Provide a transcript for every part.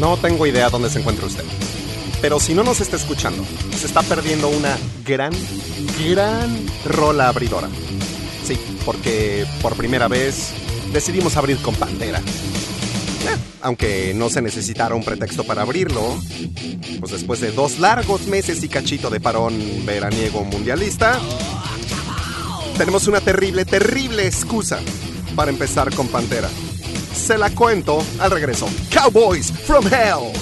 No tengo idea dónde se encuentra usted. Pero si no nos está escuchando, se está perdiendo una gran, gran rola abridora. Porque por primera vez decidimos abrir con Pantera. Eh, aunque no se necesitara un pretexto para abrirlo, pues después de dos largos meses y cachito de parón veraniego mundialista, tenemos una terrible, terrible excusa para empezar con Pantera. Se la cuento al regreso. Cowboys from Hell.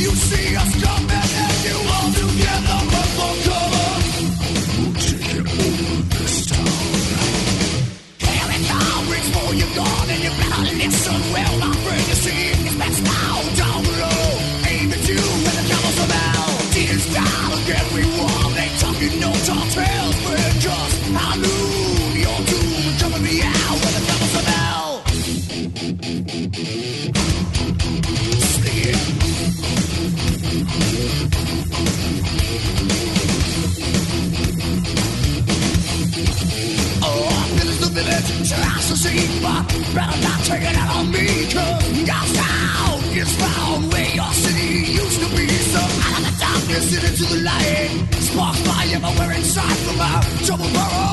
You see us coming take it out on me, cause sound is found where your city used to be. So out of the darkness and into the light, sparks by everywhere inside from our double barrel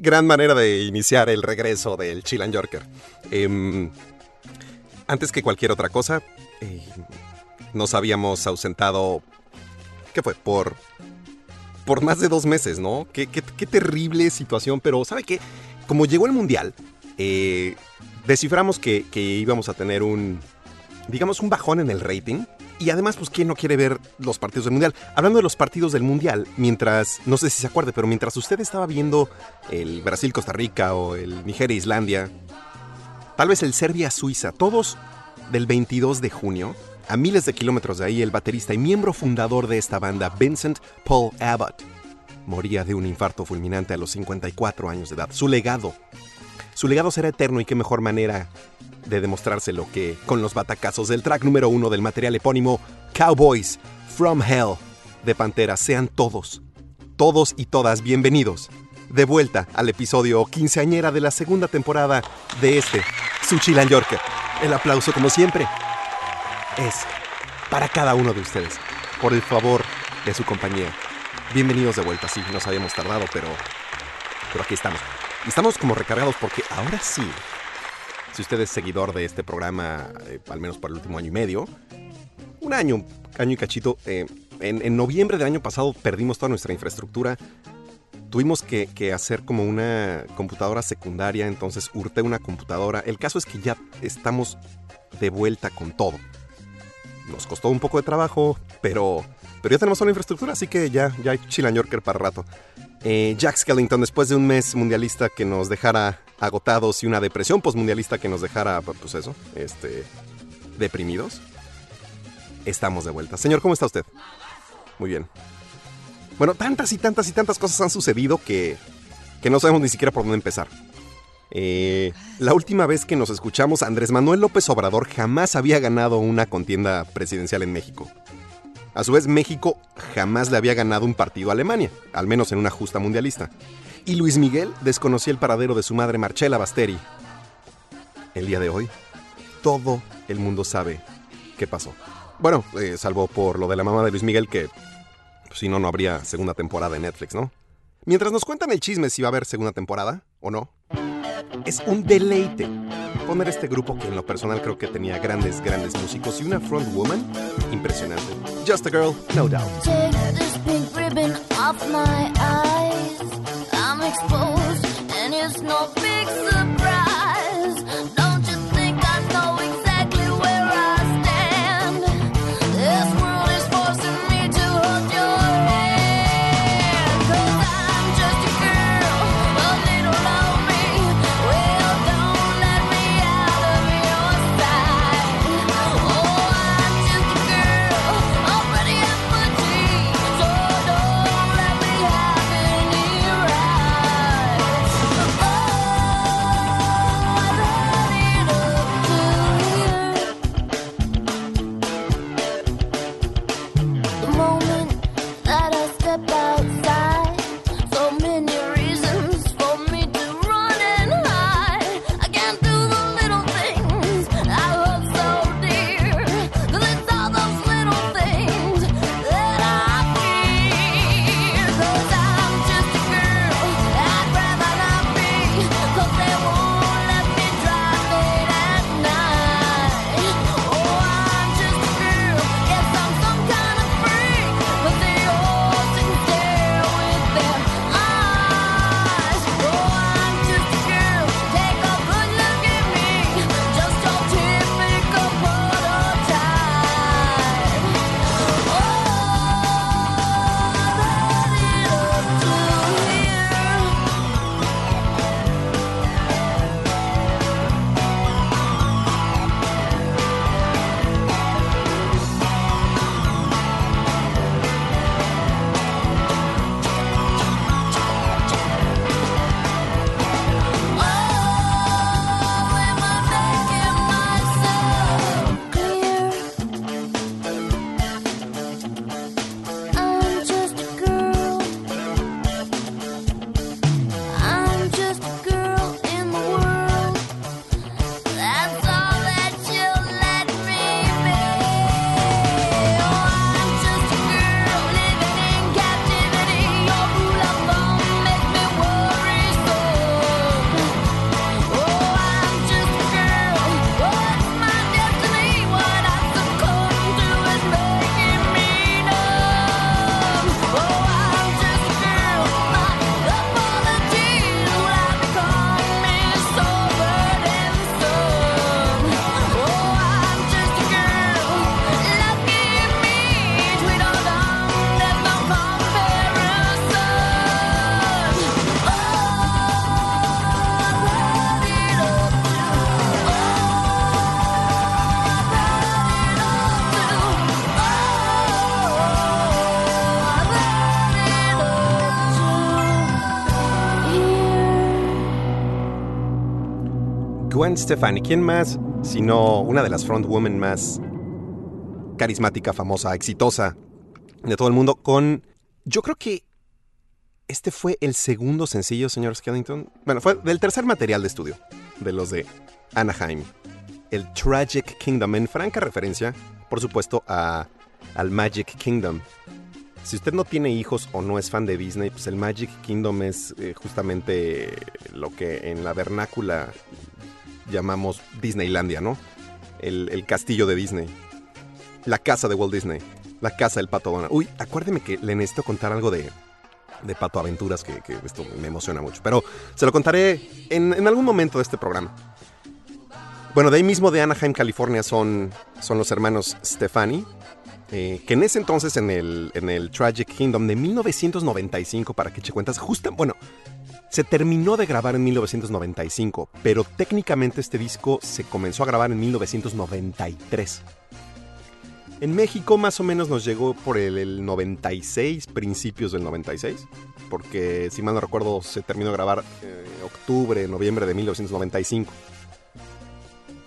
Gran manera de iniciar el regreso del Chilan Yorker. Em, antes que cualquier otra cosa, eh, nos habíamos ausentado. ¿Qué fue? Por. Por más de dos meses, ¿no? Qué, terrible situación, pero ¿sabe qué? Como llegó el Mundial, eh, desciframos que íbamos a tener un. Digamos, un bajón en el rating. Y además, pues, ¿quién no quiere ver los partidos del Mundial? Hablando de los partidos del Mundial, mientras, no sé si se acuerde, pero mientras usted estaba viendo el Brasil-Costa Rica o el Nigeria-Islandia, tal vez el Serbia-Suiza, todos del 22 de junio, a miles de kilómetros de ahí, el baterista y miembro fundador de esta banda, Vincent Paul Abbott, moría de un infarto fulminante a los 54 años de edad. Su legado, su legado será eterno y qué mejor manera de demostrárselo que con los batacazos del track número uno del material epónimo Cowboys from Hell de Pantera, sean todos, todos y todas bienvenidos de vuelta al episodio quinceañera de la segunda temporada de este, su Chilan Yorker. El aplauso, como siempre, es para cada uno de ustedes, por el favor de su compañía. Bienvenidos de vuelta, sí, nos habíamos tardado, pero, pero aquí estamos. Y estamos como recargados porque ahora sí, si usted es seguidor de este programa, eh, al menos por el último año y medio, un año, año y cachito, eh, en, en, noviembre del año pasado perdimos toda nuestra infraestructura. Tuvimos que, hacer como una computadora secundaria, entonces hurté una computadora. El caso es que ya estamos de vuelta con todo. Nos costó un poco de trabajo, pero, pero ya tenemos toda la infraestructura, así que ya, ya hay Chilan Yorker para rato. Eh, Jack Skellington, después de un mes mundialista que nos dejara agotados y una depresión postmundialista que nos dejara, pues eso, este, deprimidos, estamos de vuelta. Señor, ¿cómo está usted? Muy bien. Bueno, tantas y tantas y tantas cosas han sucedido que, que no sabemos ni siquiera por dónde empezar. Eh, la última vez que nos escuchamos, Andrés Manuel López Obrador jamás había ganado una contienda presidencial en México. A su vez, México jamás le había ganado un partido a Alemania, al menos en una justa mundialista. Y Luis Miguel desconocía el paradero de su madre Marcela Basteri. El día de hoy, todo el mundo sabe qué pasó. Bueno, eh, salvo por lo de la mamá de Luis Miguel, que pues, si no, no habría segunda temporada de Netflix, ¿no? Mientras nos cuentan el chisme si va a haber segunda temporada o no, es un deleite poner este grupo que en lo personal creo que tenía grandes, grandes músicos y una frontwoman impresionante. Just a girl, no doubt. Take this pink ribbon off my eyes. I'm exposed, and it's no big. Gwen Stefani, ¿quién más sino una de las frontwomen más carismática, famosa, exitosa de todo el mundo con... Yo creo que este fue el segundo sencillo, señor Skellington. Bueno, fue del tercer material de estudio de los de Anaheim. El Tragic Kingdom, en franca referencia, por supuesto, a, al Magic Kingdom. Si usted no tiene hijos o no es fan de Disney, pues el Magic Kingdom es eh, justamente lo que en la vernácula llamamos Disneylandia, ¿no? El, castillo de Disney. La casa de Walt Disney. La casa del pato Donald. Uy, acuérdeme que le necesito contar algo de, de Pato Aventuras, que, esto me emociona mucho. Pero se lo contaré en, algún momento de este programa. Bueno, de ahí mismo de Anaheim, California, son, son los hermanos Stefani, eh, que en ese entonces, en el, en el Tragic Kingdom de 1995, para que eche cuentas, justo, bueno, se terminó de grabar en 1995, pero técnicamente este disco se comenzó a grabar en 1993. En México más o menos nos llegó por el, el, 96, principios del 96, porque si mal no recuerdo se terminó de grabar eh, octubre, noviembre de 1995.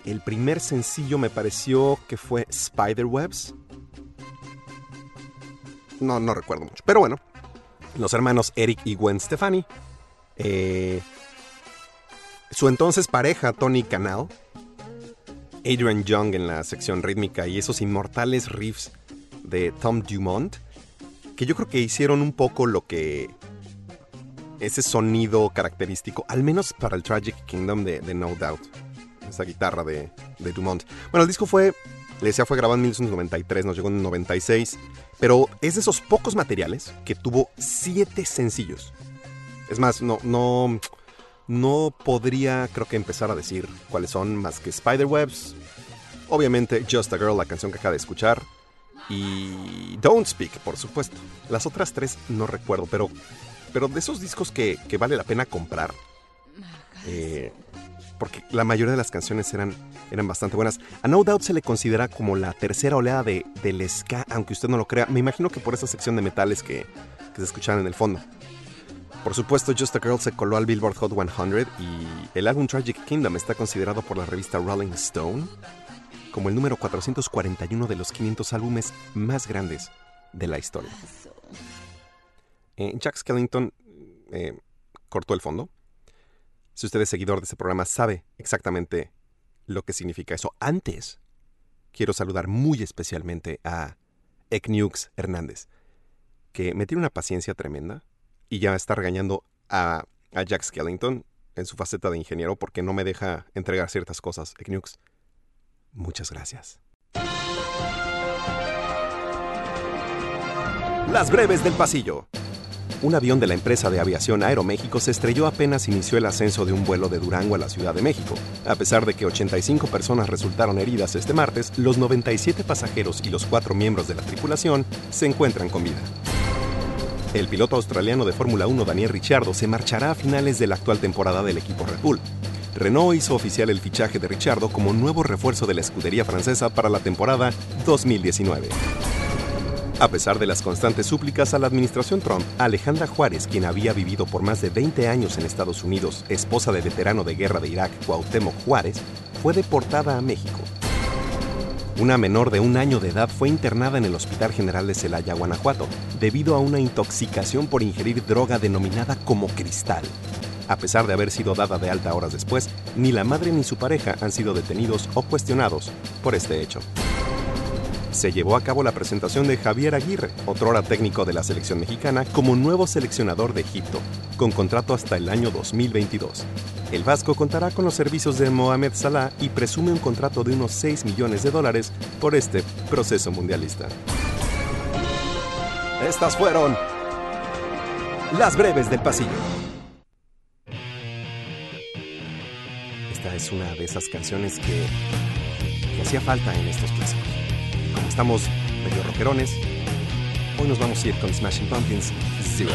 El primer sencillo me pareció que fue Spiderwebs. No, no recuerdo mucho, pero bueno, los hermanos Eric y Gwen Stefani. Eh, su entonces pareja, Tony Canal, Adrian Young en la sección rítmica y esos inmortales riffs de Tom Dumont, que yo creo que hicieron un poco lo que ese sonido característico, al menos para el Tragic Kingdom de, No Doubt, esa guitarra de, de, Dumont. Bueno, el disco fue, le decía, fue grabado en 1993, nos llegó en 96, pero es de esos pocos materiales que tuvo siete sencillos. Es más, no, no, no podría, creo que, empezar a decir cuáles son más que Spiderwebs. Obviamente, Just a Girl, la canción que acaba de escuchar. Y Don't Speak, por supuesto. Las otras tres no recuerdo, pero, pero de esos discos que, que vale la pena comprar. Eh, porque la mayoría de las canciones eran, eran bastante buenas. A No Doubt se le considera como la tercera oleada de, del ska, aunque usted no lo crea. Me imagino que por esa sección de metales que, que se escuchaban en el fondo. Por supuesto, Just a Girl se coló al Billboard Hot 100 y el álbum Tragic Kingdom está considerado por la revista Rolling Stone como el número 441 de los 500 álbumes más grandes de la historia. Eh, Jack Skellington eh, cortó el fondo. Si usted es seguidor de este programa, sabe exactamente lo que significa eso. Antes, quiero saludar muy especialmente a Eknux Hernández, que me tiene una paciencia tremenda y ya está regañando a, a, Jack Skellington en su faceta de ingeniero porque no me deja entregar ciertas cosas. Eknux, muchas gracias. Las breves del pasillo. Un avión de la empresa de aviación Aeroméxico se estrelló apenas inició el ascenso de un vuelo de Durango a la Ciudad de México. A pesar de que 85 personas resultaron heridas este martes, los 97 pasajeros y los cuatro miembros de la tripulación se encuentran con vida. El piloto australiano de Fórmula 1 Daniel Ricciardo se marchará a finales de la actual temporada del equipo Red Bull. Renault hizo oficial el fichaje de Ricciardo como nuevo refuerzo de la escudería francesa para la temporada 2019. A pesar de las constantes súplicas a la administración Trump, Alejandra Juárez, quien había vivido por más de 20 años en Estados Unidos, esposa del veterano de guerra de Irak, Cuauhtémoc Juárez, fue deportada a México. Una menor de un año de edad fue internada en el Hospital General de Celaya, Guanajuato, debido a una intoxicación por ingerir droga denominada como cristal. A pesar de haber sido dada de alta horas después, ni la madre ni su pareja han sido detenidos o cuestionados por este hecho. Se llevó a cabo la presentación de Javier Aguirre, otrora técnico de la selección mexicana, como nuevo seleccionador de Egipto, con contrato hasta el año 2022. El Vasco contará con los servicios de Mohamed Salah y presume un contrato de unos 6 millones de dólares por este proceso mundialista. Estas fueron las breves del pasillo. Esta es una de esas canciones que, que hacía falta en estos clásicos. Estamos medio rockerones, hoy nos vamos a ir con Smashing Pumpkins Zero.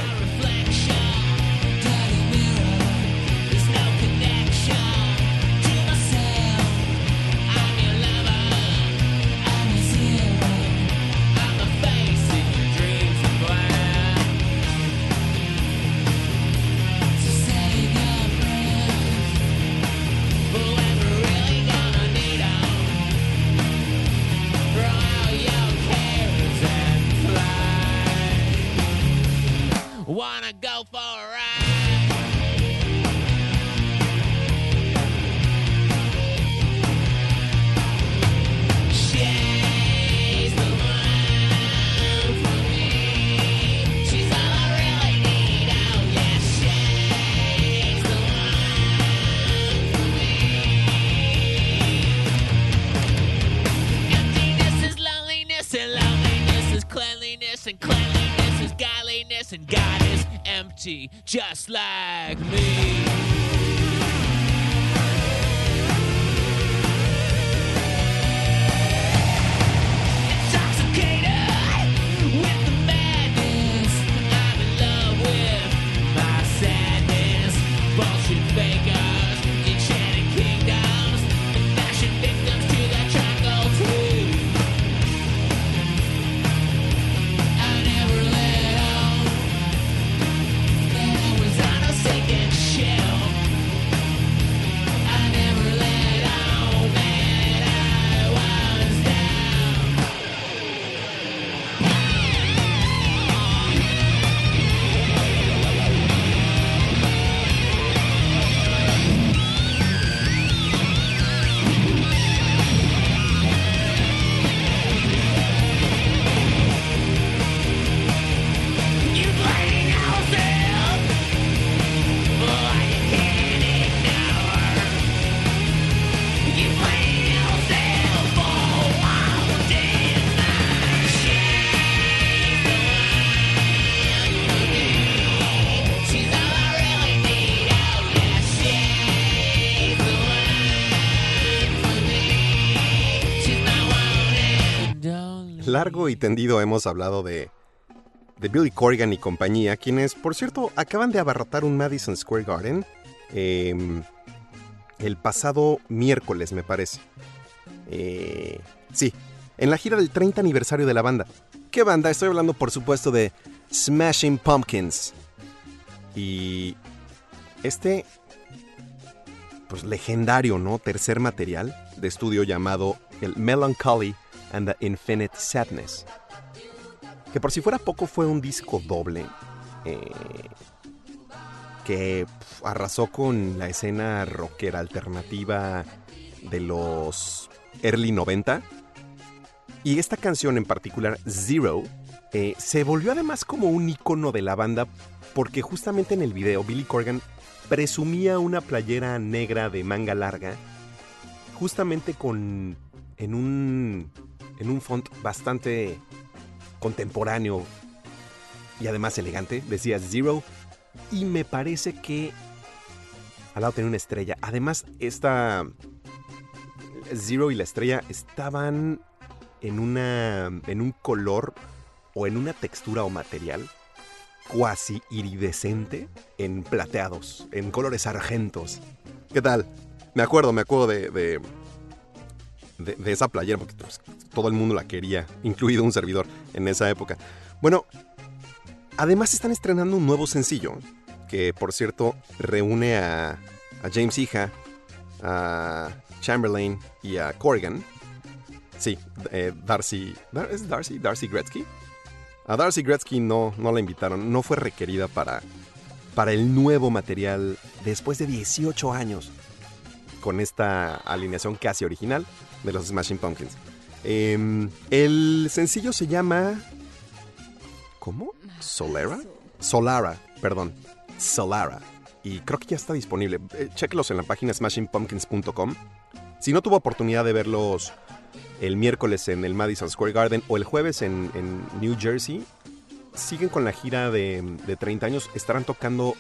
Wanna go for a ride. And God is empty, just like me. Largo y tendido hemos hablado de, de Billy Corgan y compañía, quienes, por cierto, acaban de abarrotar un Madison Square Garden em, el pasado miércoles, me parece. Eh, sí, en la gira del 30 aniversario de la banda. ¿Qué banda? Estoy hablando, por supuesto, de Smashing Pumpkins. Y este, pues legendario, ¿no? Tercer material de estudio llamado el Melancholy and the Infinite Sadness. Que por si fuera poco fue un disco doble. eh, que arrasó con la escena rockera alternativa de los early 90. Y esta canción en particular, Zero, eh, se volvió además como un icono de la banda porque justamente en el video Billy Corgan presumía una playera negra de manga larga, justamente con en un en un font bastante contemporáneo y además elegante, decía Zero y me parece que al lado tenía una estrella. Además esta Zero y la estrella estaban en una en un color o en una textura o material cuasi iridescente en plateados, en colores argentos. ¿Qué tal? Me acuerdo, me acuerdo de, de, de- esa playera porque pues, todo el mundo la quería, incluido un servidor en esa época. Bueno, además están estrenando un nuevo sencillo que, por cierto, reúne a, a James Hija, a Chamberlain y a Corrigan. Sí, eh, Darcy. Dar- ¿Es Darcy? Darcy Gretzky. A Darcy Gretzky no, no la invitaron, no fue requerida para, para el nuevo material después de 18 años con esta alineación casi original de los Smashing Pumpkins. Em, el sencillo se llama... ¿Cómo? ¿Solera? Solara, perdón. Solara. Y creo que ya está disponible. Eh, chéquelos en la página smashingpumpkins.com. Si no tuvo oportunidad de verlos el miércoles en el Madison Square Garden o el jueves en, en New Jersey, siguen con la gira de, de 30 años. Estarán tocando,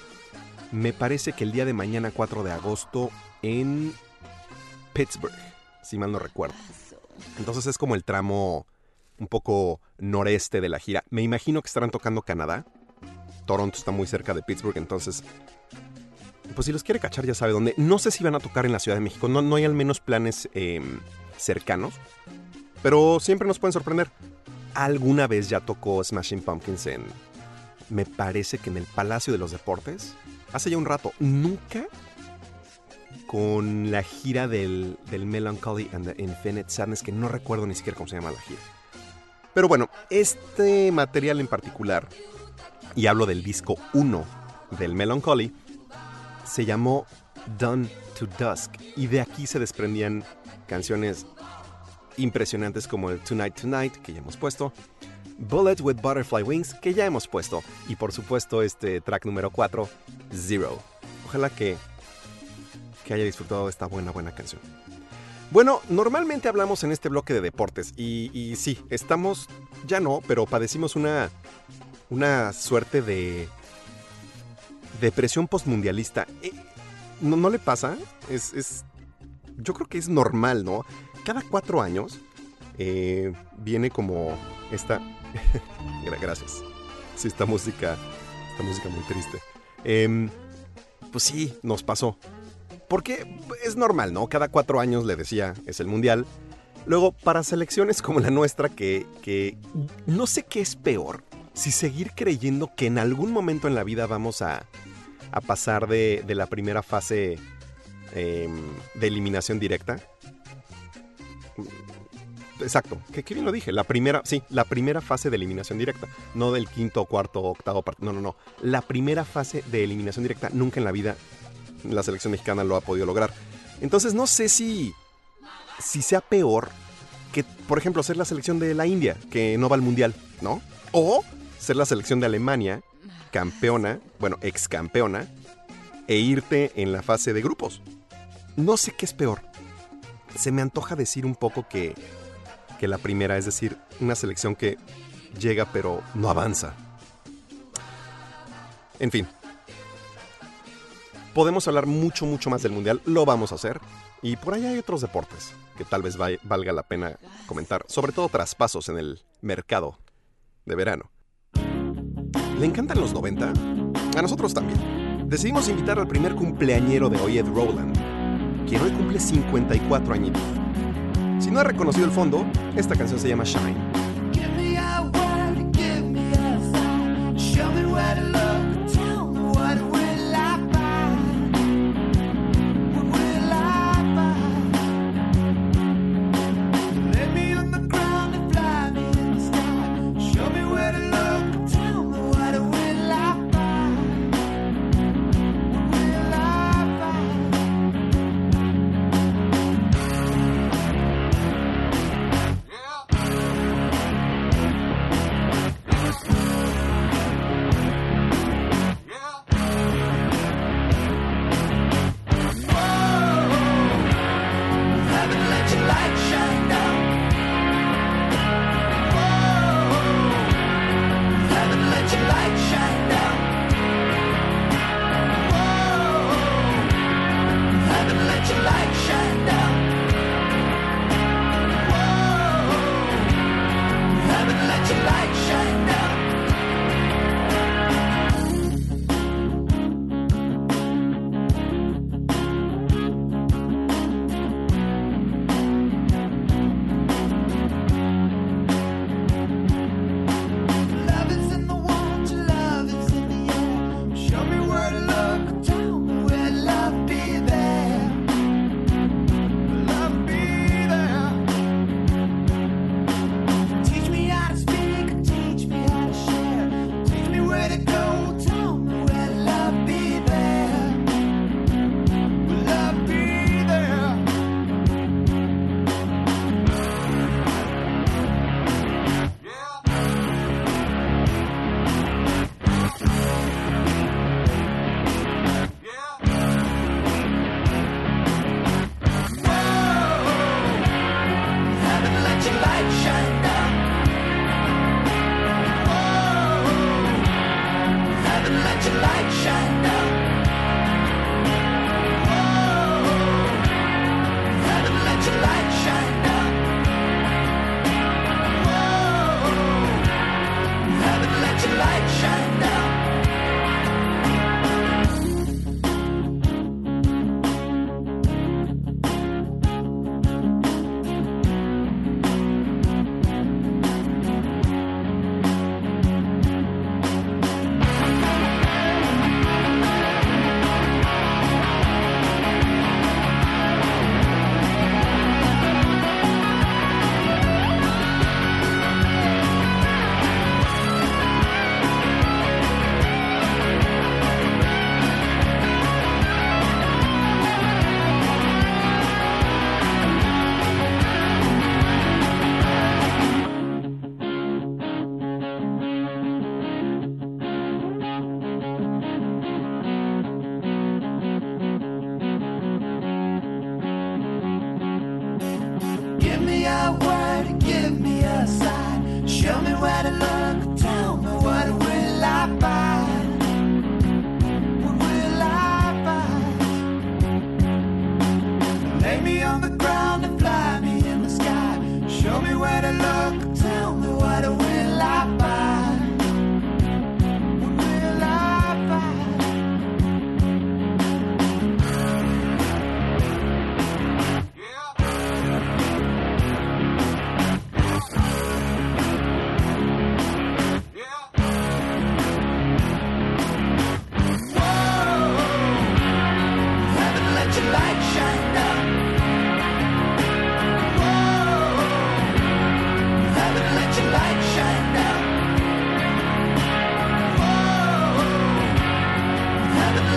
me parece que el día de mañana, 4 de agosto, en Pittsburgh, si mal no recuerdo. Entonces es como el tramo un poco noreste de la gira. Me imagino que estarán tocando Canadá. Toronto está muy cerca de Pittsburgh, entonces... Pues si los quiere cachar ya sabe dónde. No sé si van a tocar en la Ciudad de México. No, hay al menos planes eh, cercanos. Pero siempre nos pueden sorprender. Alguna vez ya tocó Smashing Pumpkins en... Me parece que en el Palacio de los Deportes. Hace ya un rato. Nunca con la gira del, del Melancholy and the Infinite Sadness, que no recuerdo ni siquiera cómo se llama la gira. Pero bueno, este material en particular y hablo del disco 1 del Melancholy, se llamó Done to Dusk y de aquí se desprendían canciones impresionantes como el Tonight Tonight que ya hemos puesto, Bullet with Butterfly Wings que ya hemos puesto y por supuesto este track número 4, Zero. Ojalá que, que haya disfrutado de esta buena, buena canción. Bueno, normalmente hablamos en este bloque de deportes y, sí, estamos, ya no, pero padecimos una, una suerte de depresión postmundialista. Eh, ¿no, ¿No le pasa? Es, es, yo creo que es normal, ¿no? Cada cuatro años eh, viene como esta... Gra- Gracias. Sí, esta música, esta música muy triste. Em, pues sí, nos pasó. Porque es normal, ¿no? Cada cuatro años le decía, es el mundial. Luego, para selecciones como la nuestra, que, que no sé qué es peor, si seguir creyendo que en algún momento en la vida vamos a, a pasar de, de la primera fase em, de eliminación directa. Exacto, que bien lo dije, la primera, sí, la primera fase de eliminación directa, no del quinto, cuarto, octavo no, no, no, la primera fase de eliminación directa nunca en la vida la selección mexicana lo ha podido lograr. Entonces no sé si, si sea peor que, por ejemplo, ser la selección de la India, que no va al mundial, ¿no? O ser la selección de Alemania, campeona, bueno, ex campeona, e irte en la fase de grupos. No sé qué es peor. Se me antoja decir un poco que, que la primera, es decir, una selección que llega pero no avanza. En fin. Podemos hablar mucho, mucho más del Mundial, lo vamos a hacer. Y por ahí hay otros deportes que tal vez va- valga la pena comentar, sobre todo traspasos en el mercado de verano. ¿Le encantan los 90? A nosotros también. Decidimos invitar al primer cumpleañero de hoy, Ed Rowland, quien hoy cumple 54 añitos. Si no ha reconocido el fondo, esta canción se llama Shine. Give me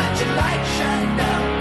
let your light shine down.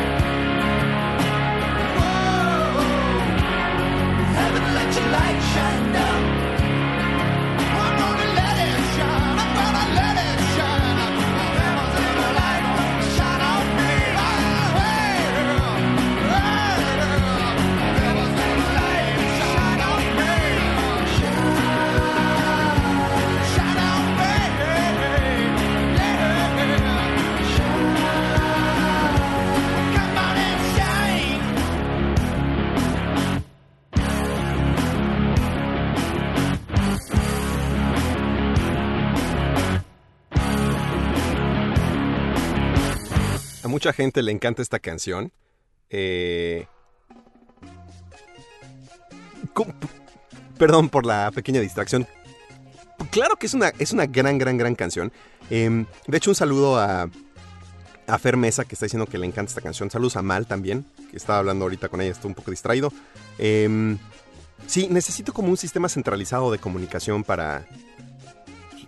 Mucha gente le encanta esta canción. Eh, Perdón por la pequeña distracción. Claro que es una, es una gran, gran, gran canción. Em, de hecho, un saludo a, a Fer que está diciendo que le encanta esta canción. Saludos a Mal también, que estaba hablando ahorita con ella, estoy un poco distraído. Em, sí, necesito como un sistema centralizado de comunicación para...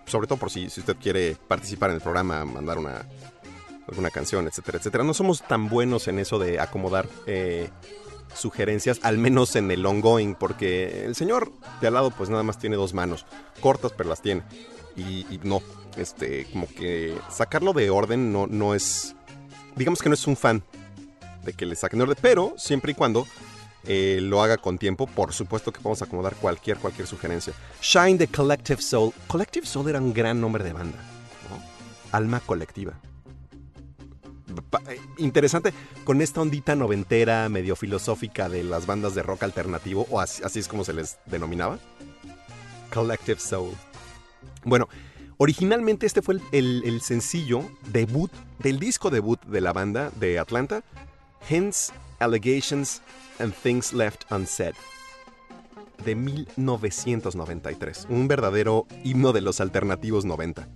Sobre todo por si usted quiere participar en el programa, mandar una, alguna canción, etcétera, etcétera. No somos tan buenos en eso de acomodar eh, sugerencias, al menos en el ongoing, porque el señor de al lado pues nada más tiene dos manos, cortas pero las tiene. Y, no, este, como que sacarlo de orden no, no es, digamos que no es un fan de que le saquen de orden, pero siempre y cuando eh, lo haga con tiempo, por supuesto que podemos acomodar cualquier, cualquier sugerencia. Shine the Collective Soul. Collective Soul era un gran nombre de banda. Alma colectiva. Eh, interesante con esta ondita noventera, medio filosófica de las bandas de rock alternativo, o así, es como se les denominaba. Collective Soul. Bueno, originalmente este fue el sencillo debut del disco debut de la banda de Atlanta, Hence Allegations and Things Left Unsaid, de 1993. Un verdadero himno de los alternativos 90.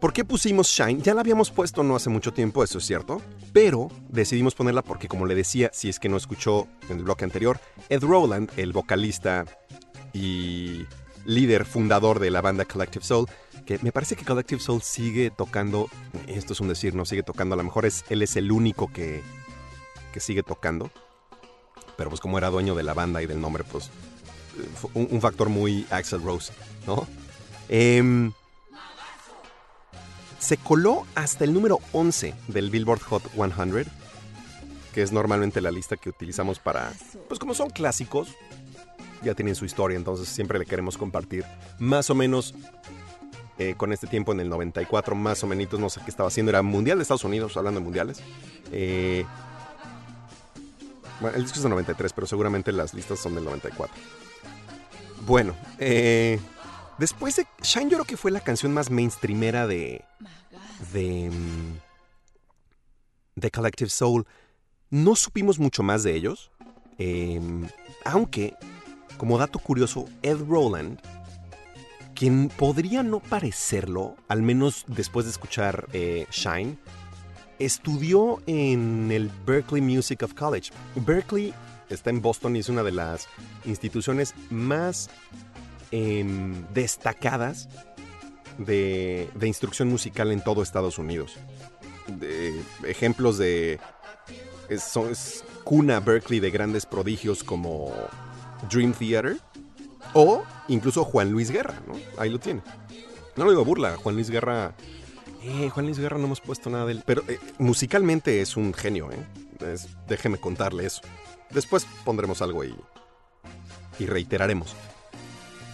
¿Por qué pusimos Shine? Ya la habíamos puesto no hace mucho tiempo, eso es cierto, pero decidimos ponerla porque, como le decía, si es que no escuchó en el bloque anterior, Ed Rowland, el vocalista y líder fundador de la banda Collective Soul, que me parece que Collective Soul sigue tocando, esto es un decir, no sigue tocando, a lo mejor es, él es el único que, que sigue tocando, pero pues como era dueño de la banda y del nombre, pues eh, un, factor muy Axel Rose, ¿no? Em, se coló hasta el número 11 del Billboard Hot 100, que es normalmente la lista que utilizamos para, pues como son clásicos, ya tienen su historia, entonces siempre le queremos compartir más o menos eh, con este tiempo en el 94, más o menos, no sé qué estaba haciendo, era Mundial de Estados Unidos, hablando de mundiales. Eh, bueno, el disco es del 93, pero seguramente las listas son del 94. Bueno, eh, después de Shine yo creo que fue la canción más mainstreamera de, de, mm, de Collective Soul. No supimos mucho más de ellos, eh, aunque, como dato curioso, Ed Rowland, quien podría no parecerlo, al menos después de escuchar eh, Shine, estudió en el Berkeley Music of College. Berkeley está en Boston y es una de las instituciones más em, destacadas de, instrucción musical en todo Estados Unidos. Ejemplos de... Es, cuna Berkeley de grandes prodigios como Dream Theater o incluso Juan Luis Guerra, ¿no? Ahí lo tiene. No lo digo burla, Juan Luis Guerra... Eh, Juan Luis Guerra no hemos puesto nada de él, pero eh, musicalmente es un genio, ¿eh? Déjeme contarle eso. Después pondremos algo y, y reiteraremos.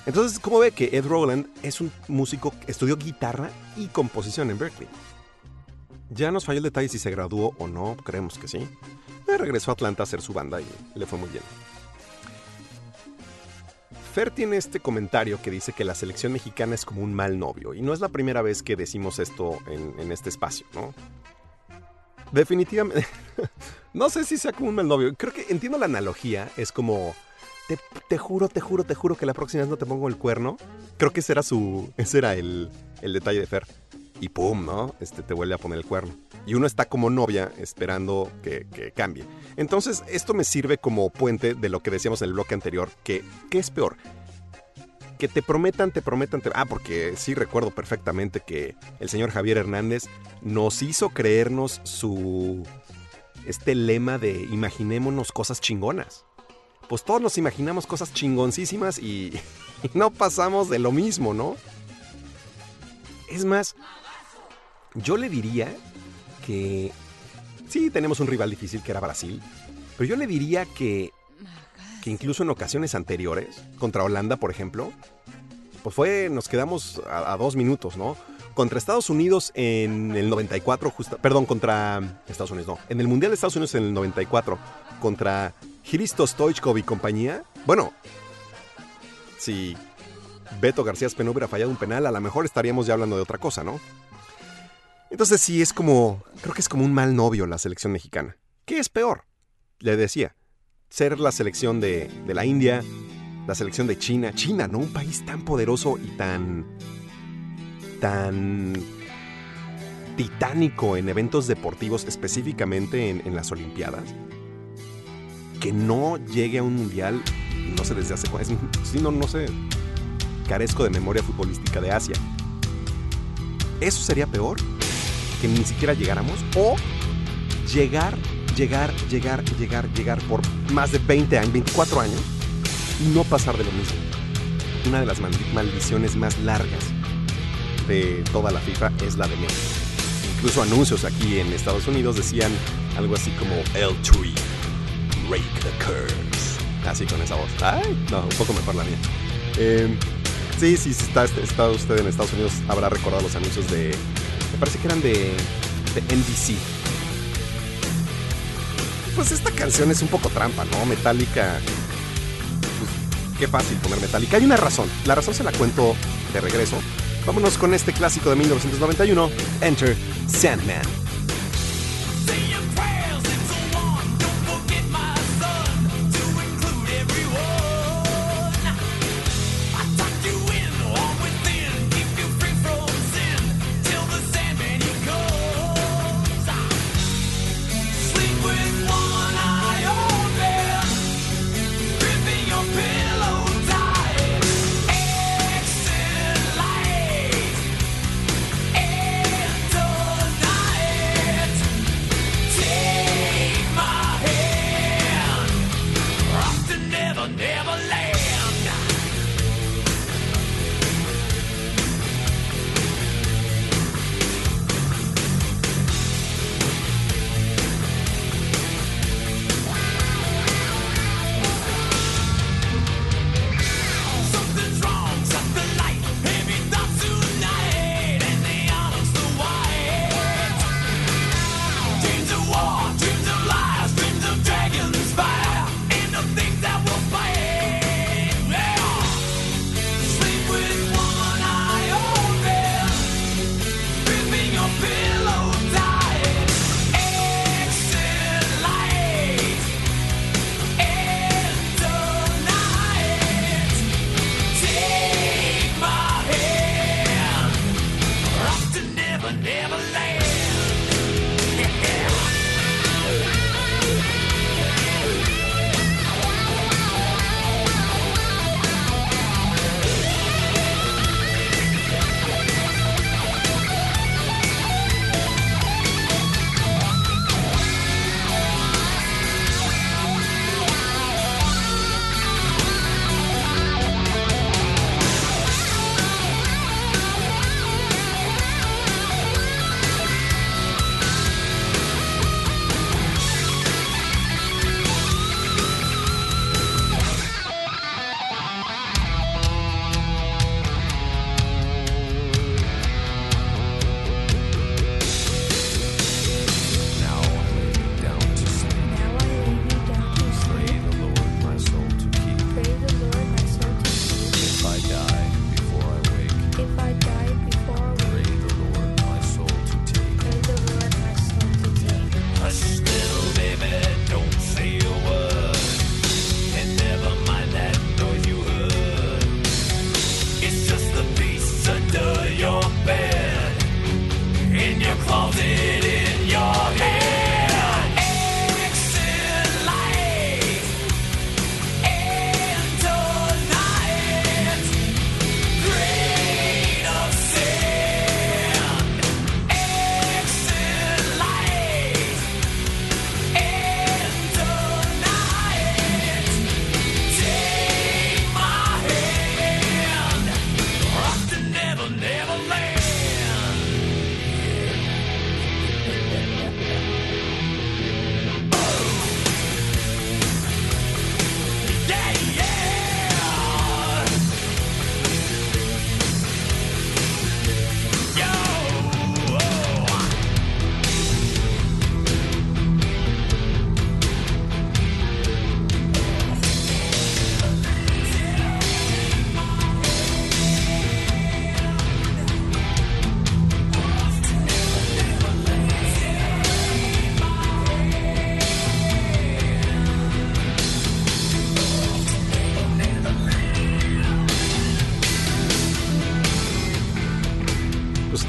Entonces, ¿cómo ve que Ed Rowland es un músico que estudió guitarra y composición en Berkeley? Ya nos falló el detalle si se graduó o no, creemos que sí. Regresó a Atlanta a hacer su banda y le fue muy bien. Fer tiene este comentario que dice que la selección mexicana es como un mal novio, y no es la primera vez que decimos esto en, en este espacio, ¿no? Definitivamente, no sé si sea como un mal novio, creo que entiendo la analogía, es como, te, juro, te juro, te juro que la próxima vez no te pongo el cuerno, creo que ese era su, ese era el, el detalle de Fer, y pum, ¿no? Este te vuelve a poner el cuerno. Y uno está como novia esperando que, que cambie. Entonces, esto me sirve como puente de lo que decíamos en el bloque anterior, que ¿qué es peor? Que te prometan, te prometan, te... Ah, porque sí recuerdo perfectamente que el señor Javier Hernández nos hizo creernos su... Este lema de imaginémonos cosas chingonas. Pues todos nos imaginamos cosas chingoncísimas y, y no pasamos de lo mismo, ¿no? Es más, yo le diría que sí tenemos un rival difícil que era Brasil, pero yo le diría que, que incluso en ocasiones anteriores, contra Holanda, por ejemplo, pues fue, nos quedamos a, dos minutos, ¿no? Contra Estados Unidos en el 94, justa- perdón, contra Estados Unidos, no, en el Mundial de Estados Unidos en el 94, contra Hristo Stoichkov y compañía, bueno, si Beto García Speno hubiera fallado un penal, a lo mejor estaríamos ya hablando de otra cosa, ¿no? Entonces sí, es como, creo que es como un mal novio la selección mexicana. ¿Qué es peor? Le decía, ser la selección de, de la India, la selección de China. China, ¿no? Un país tan poderoso y tan... tan titánico en eventos deportivos, específicamente en, en las Olimpiadas, que no llegue a un mundial, no sé desde hace cuándo, sí, no, no sé, carezco de memoria futbolística de Asia. ¿Eso sería peor? Que ni siquiera llegáramos, o llegar, llegar, llegar, llegar, llegar por más de 20 años, 24 años, y no pasar de lo mismo. Una de las maldi- maldiciones más largas de toda la FIFA es la de México incluso anuncios aquí en Estados Unidos decían algo así como L3, break the curse. Así con esa voz. Ay, no, un poco mejor la mía. Eh, sí, sí, si está, está usted en Estados Unidos, habrá recordado los anuncios de. Me parece que eran de, de NBC. Pues esta canción es un poco trampa, ¿no? Metallica. Pues, qué fácil poner Metallica. Hay una razón. La razón se la cuento de regreso. Vámonos con este clásico de 1991, Enter Sandman.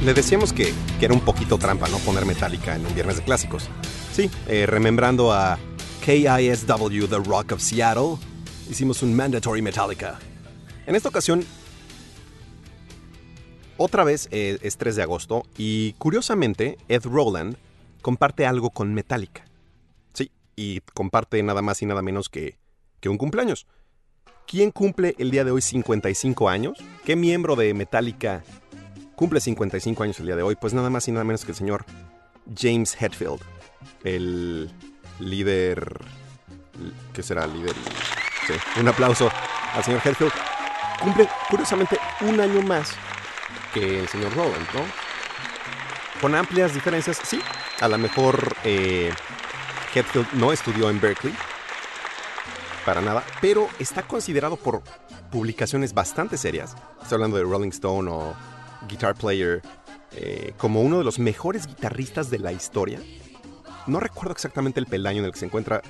Le decíamos que, que era un poquito trampa, ¿no? Poner Metallica en un viernes de clásicos. Sí, eh, remembrando a KISW, The Rock of Seattle, hicimos un Mandatory Metallica. En esta ocasión, otra vez eh, es 3 de agosto y curiosamente Ed Roland comparte algo con Metallica. Sí, y comparte nada más y nada menos que, que un cumpleaños. ¿Quién cumple el día de hoy 55 años? ¿Qué miembro de Metallica cumple 55 años el día de hoy? Pues nada más y nada menos que el señor James Hetfield, el líder... ¿Qué será? Líder... Sí, un aplauso al señor Hetfield. Cumple curiosamente un año más que el señor Roland, ¿no? Con amplias diferencias, sí. A lo mejor eh, Hetfield no estudió en Berkeley, para nada, pero está considerado por publicaciones bastante serias. Estoy hablando de Rolling Stone o Guitar Player, eh, como uno de los mejores guitarristas de la historia. No recuerdo exactamente el peldaño en el que se encuentra.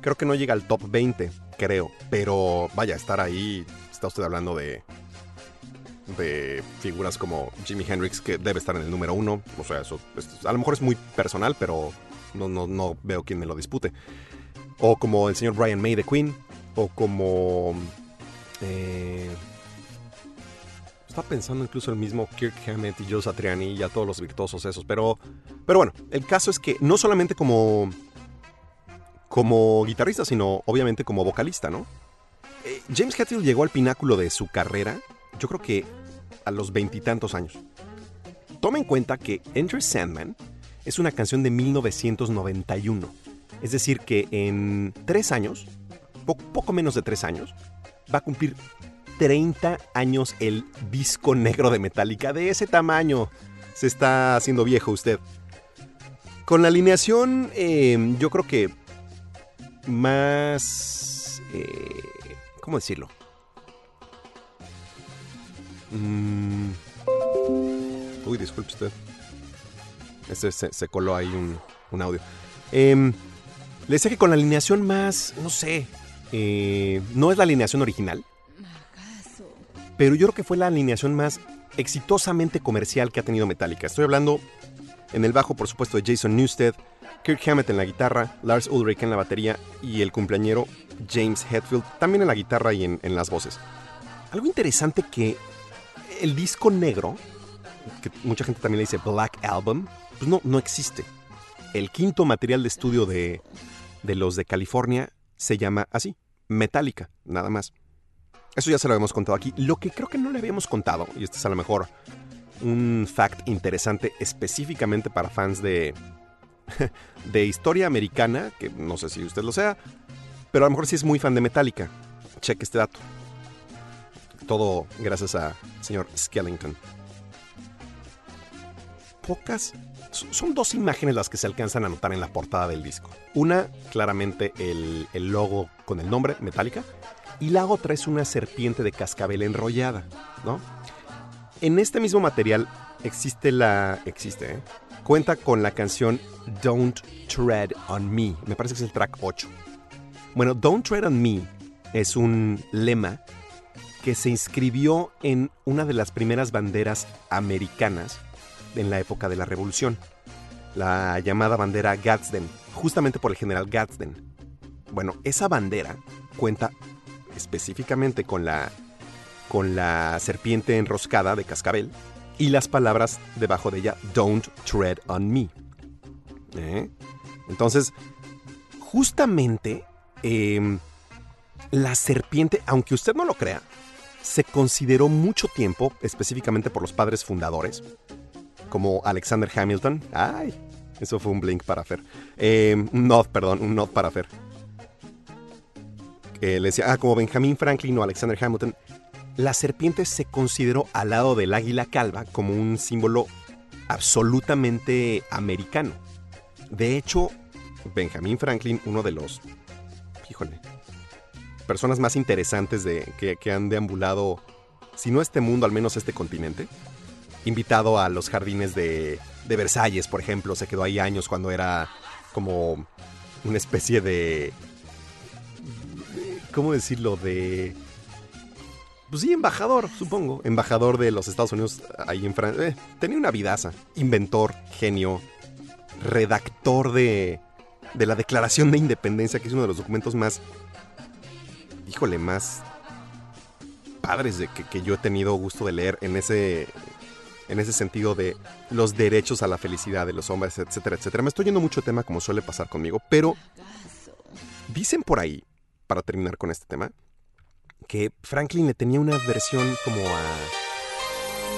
Creo que no llega al top 20, creo. Pero vaya, estar ahí, está usted hablando de de figuras como Jimi Hendrix, que debe estar en el número uno. O sea, eso es- a lo mejor es muy personal, pero no, no, no veo quién me lo dispute. O como el señor Brian May de Queen. O como... eh, estaba pensando incluso el mismo Kirk Hammett y Joe Satriani y a todos los virtuosos esos. Pero, pero bueno, el caso es que no solamente como, como guitarrista, sino obviamente como vocalista, ¿no? Eh, James Hetfield llegó al pináculo de su carrera, yo creo que a los veintitantos años. Toma en cuenta que Enter Sandman es una canción de 1991. Es decir, que en tres años, po- poco menos de tres años, va a cumplir 30 años el disco negro de Metallica. De ese tamaño se está haciendo viejo usted. Con la alineación, eh, yo creo que más... eh, ¿Cómo decirlo? Mm. Uy, disculpe usted. Este se, se coló ahí un, un audio. Em, le decía que con la alineación más, no sé, eh, no es la alineación original, pero yo creo que fue la alineación más exitosamente comercial que ha tenido Metallica. Estoy hablando en el bajo, por supuesto, de Jason Newsted, Kirk Hammett en la guitarra, Lars Ulrich en la batería y el cumpleañero James Hetfield también en la guitarra y en, en las voces. Algo interesante que el disco negro, que mucha gente también le dice Black Album, pues no, no existe. El quinto material de estudio de, de los de California se llama así, Metallica, nada más. Eso ya se lo habíamos contado aquí. Lo que creo que no le habíamos contado, y este es a lo mejor un fact interesante específicamente para fans de, de historia americana, que no sé si usted lo sea, pero a lo mejor sí es muy fan de Metallica. Cheque este dato. Todo gracias a señor Skellington. Pocas. Son dos imágenes las que se alcanzan a notar en la portada del disco. Una, claramente, el, el logo con el nombre, Metallica. Y la otra es una serpiente de cascabel enrollada, ¿no? En este mismo material existe la. Existe, ¿eh? Cuenta con la canción Don't Tread on Me. Me parece que es el track 8. Bueno, Don't Tread on Me es un lema que se inscribió en una de las primeras banderas americanas en la época de la Revolución, la llamada bandera Gadsden, justamente por el general Gadsden. Bueno, esa bandera cuenta específicamente con la con la serpiente enroscada de cascabel y las palabras debajo de ella Don't tread on me. ¿Eh? Entonces, justamente eh, la serpiente, aunque usted no lo crea, se consideró mucho tiempo, específicamente por los padres fundadores, como Alexander Hamilton. Ay, eso fue un blink para Fer. Eh, un nod, perdón, un nod para Fer. Eh, le decía, ah, como Benjamin Franklin o Alexander Hamilton, la serpiente se consideró al lado del águila calva como un símbolo absolutamente americano. De hecho, Benjamin Franklin, uno de los, híjole, personas más interesantes de, que, que han deambulado, si no este mundo, al menos este continente, invitado a los jardines de, de Versalles, por ejemplo, se quedó ahí años cuando era como una especie de... ¿Cómo decirlo? De pues sí, embajador, supongo. Embajador de los Estados Unidos ahí en Francia. Eh, tenía una vidaza. Inventor, genio, redactor de, de la Declaración de Independencia, que es uno de los documentos más, híjole, más padres de que, que yo he tenido gusto de leer en ese, en ese sentido de los derechos a la felicidad de los hombres, etcétera, etcétera. Me estoy yendo mucho tema como suele pasar conmigo, pero dicen por ahí, para terminar con este tema, que Franklin le tenía una versión como a,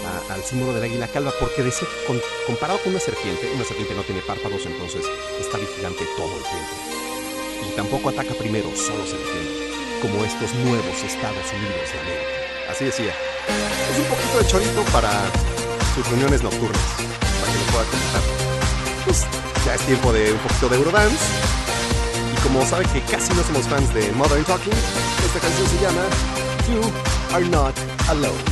a- al símbolo del águila calva, porque decía que con- comparado con una serpiente, una serpiente no tiene párpados, entonces está vigilante todo el tiempo. Y tampoco ataca primero, solo se defiende, como estos nuevos Estados Unidos de América. Así decía. Es un poquito de chorito para sus reuniones nocturnas, para que lo pueda comentar. Pues ya es tiempo de un poquito de Eurodance. Como sabe que casi no somos fans de Modern Talking, esta canción se llama You Are Not Alone.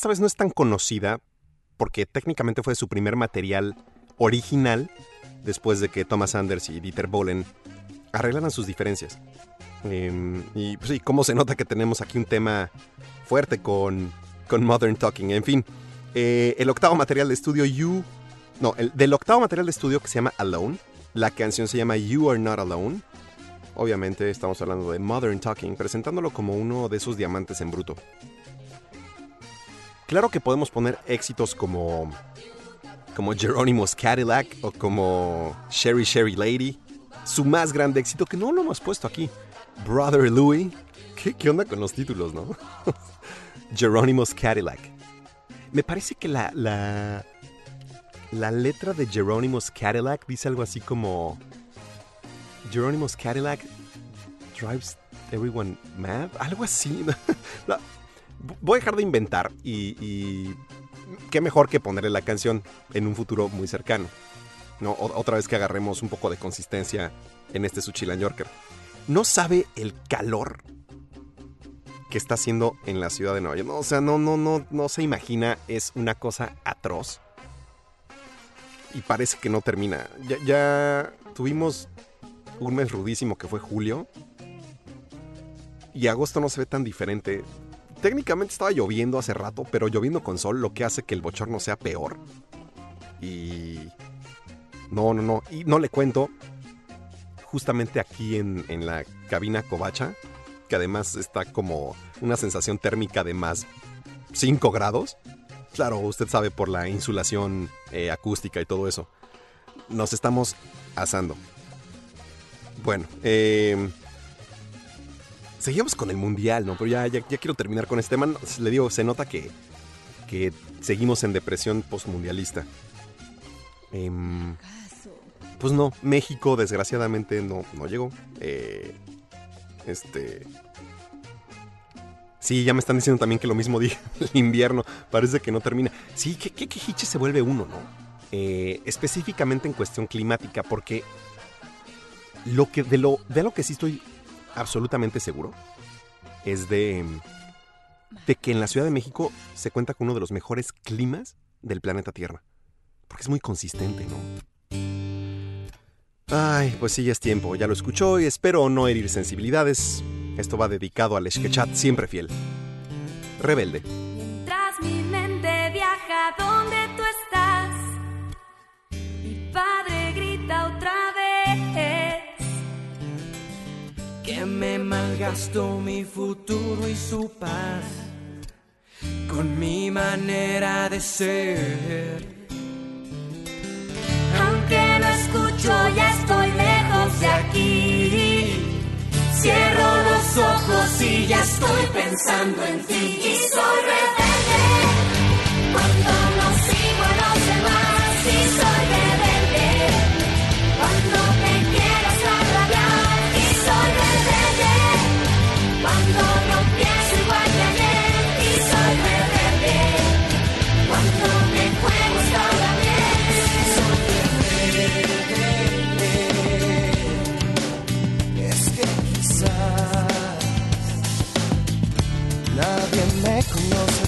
Esta vez no es tan conocida porque técnicamente fue su primer material original después de que Thomas Anders y Dieter Bohlen arreglaran sus diferencias. Em, y pues sí, cómo se nota que tenemos aquí un tema fuerte con, con Modern Talking. En fin, eh, el octavo material de estudio You... No, el, del octavo material de estudio que se llama Alone, la canción se llama You Are Not Alone. Obviamente estamos hablando de Modern Talking, presentándolo como uno de esos diamantes en bruto. Claro que podemos poner éxitos como como Jerónimo's Cadillac o como Sherry Sherry Lady. Su más grande éxito, que no lo hemos puesto aquí, Brother Louie. ¿Qué, qué onda con los títulos, no? Jerónimo's Cadillac. Me parece que la, la, la letra de Jerónimo's Cadillac dice algo así como... Jerónimo's Cadillac drives everyone mad. Algo así. La- Voy a dejar de inventar y, qué mejor que ponerle la canción en un futuro muy cercano. ¿no? Otra vez que agarremos un poco de consistencia en este Suchilan Yorker. No sabe el calor que está haciendo en la ciudad de Nueva York. No, o sea, no, no, no, no se imagina. Es una cosa atroz. Y parece que no termina. Ya tuvimos un mes rudísimo que fue julio. Y agosto no se ve tan diferente. Técnicamente estaba lloviendo hace rato, pero lloviendo con sol, lo que hace que el bochorno sea peor. Y. No, no, no. Y no le cuento. Justamente aquí en, en la cabina Covacha, que además está como una sensación térmica de más 5 grados. Claro, usted sabe por la insulación eh, acústica y todo eso. Nos estamos asando. Bueno, eh, seguimos con el mundial, ¿no? Pero ya, ya, ya quiero terminar con este tema. Le digo, se nota que, que seguimos en depresión postmundialista. Em, pues no, México desgraciadamente no, no llegó. Eh, este. Sí, ya me están diciendo también que lo mismo dije el invierno. Parece que no termina. Sí, ¿qué, qué quejiche se vuelve uno, no? Eh, específicamente en cuestión climática, porque lo que, de, lo, de lo que sí estoy absolutamente seguro es de, de que en la Ciudad de México se cuenta con uno de los mejores climas del planeta Tierra. Porque es muy consistente, ¿no? Ay, pues sí, ya es tiempo, ya lo escuchó y espero no herir sensibilidades. Esto va dedicado al Esquechat siempre fiel. Rebelde. Mientras mi mente viaja donde me malgastó mi futuro y su paz con mi manera de ser. Aunque no escucho, ya estoy lejos de aquí. Cierro los ojos y ya estoy pensando en ti. Y soy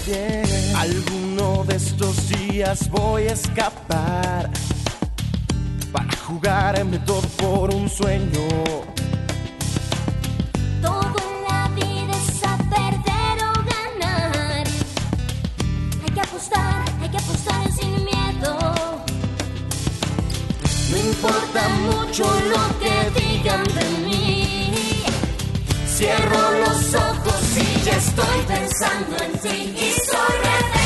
Alguno de estos días voy a escapar para jugarme todo por un sueño. Todo en la vida es a perder o ganar. Hay que apostar, hay que apostar sin miedo. No importa mucho lo que digan de mí. Cierro los ojos estoy pensando en ti. Y rebelde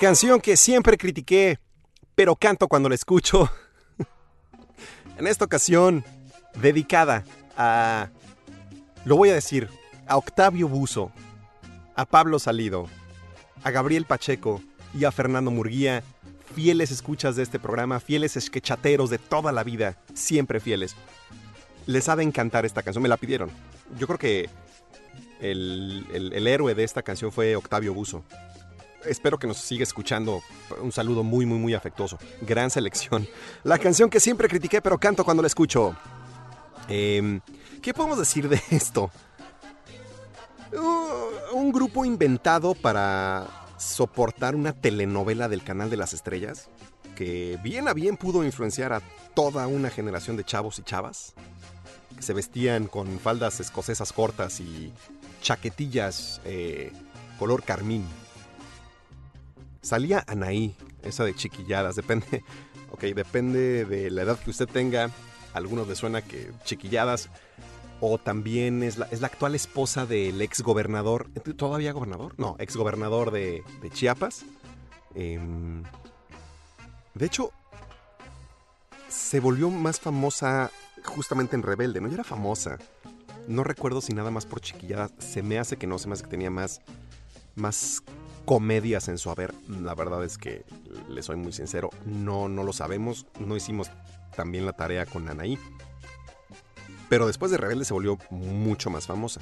Canción que siempre critiqué, pero canto cuando la escucho. en esta ocasión, dedicada a... Lo voy a decir, a Octavio Buzo, a Pablo Salido, a Gabriel Pacheco y a Fernando Murguía, fieles escuchas de este programa, fieles esquechateros de toda la vida, siempre fieles. Les ha de encantar esta canción, me la pidieron. Yo creo que el, el- el héroe de esta canción fue Octavio Buzo. Espero que nos siga escuchando. Un saludo muy, muy, muy afectuoso. Gran selección. La canción que siempre critiqué, pero canto cuando la escucho. Em, ¿Qué podemos decir de esto? Uh, un grupo inventado para soportar una telenovela del canal de las estrellas que bien a bien pudo influenciar a toda una generación de chavos y chavas que se vestían con faldas escocesas cortas y chaquetillas eh, color carmín. Salía Anaí, esa de chiquilladas, depende, ok, depende de la edad que usted tenga. Algunos les suena que chiquilladas o también es la, es la actual esposa del ex gobernador, ¿todavía gobernador? No, ex gobernador de, Chiapas. Em, de hecho, se volvió más famosa justamente en Rebelde, ¿no? Era famosa. No recuerdo si nada más por chiquilladas. Se me hace que no, se me hace que tenía más, más comedias en su haber. La verdad es que, le soy muy sincero, no, no lo sabemos. No hicimos también la tarea con Anaí. Pero después de Rebelde se volvió mucho más famosa.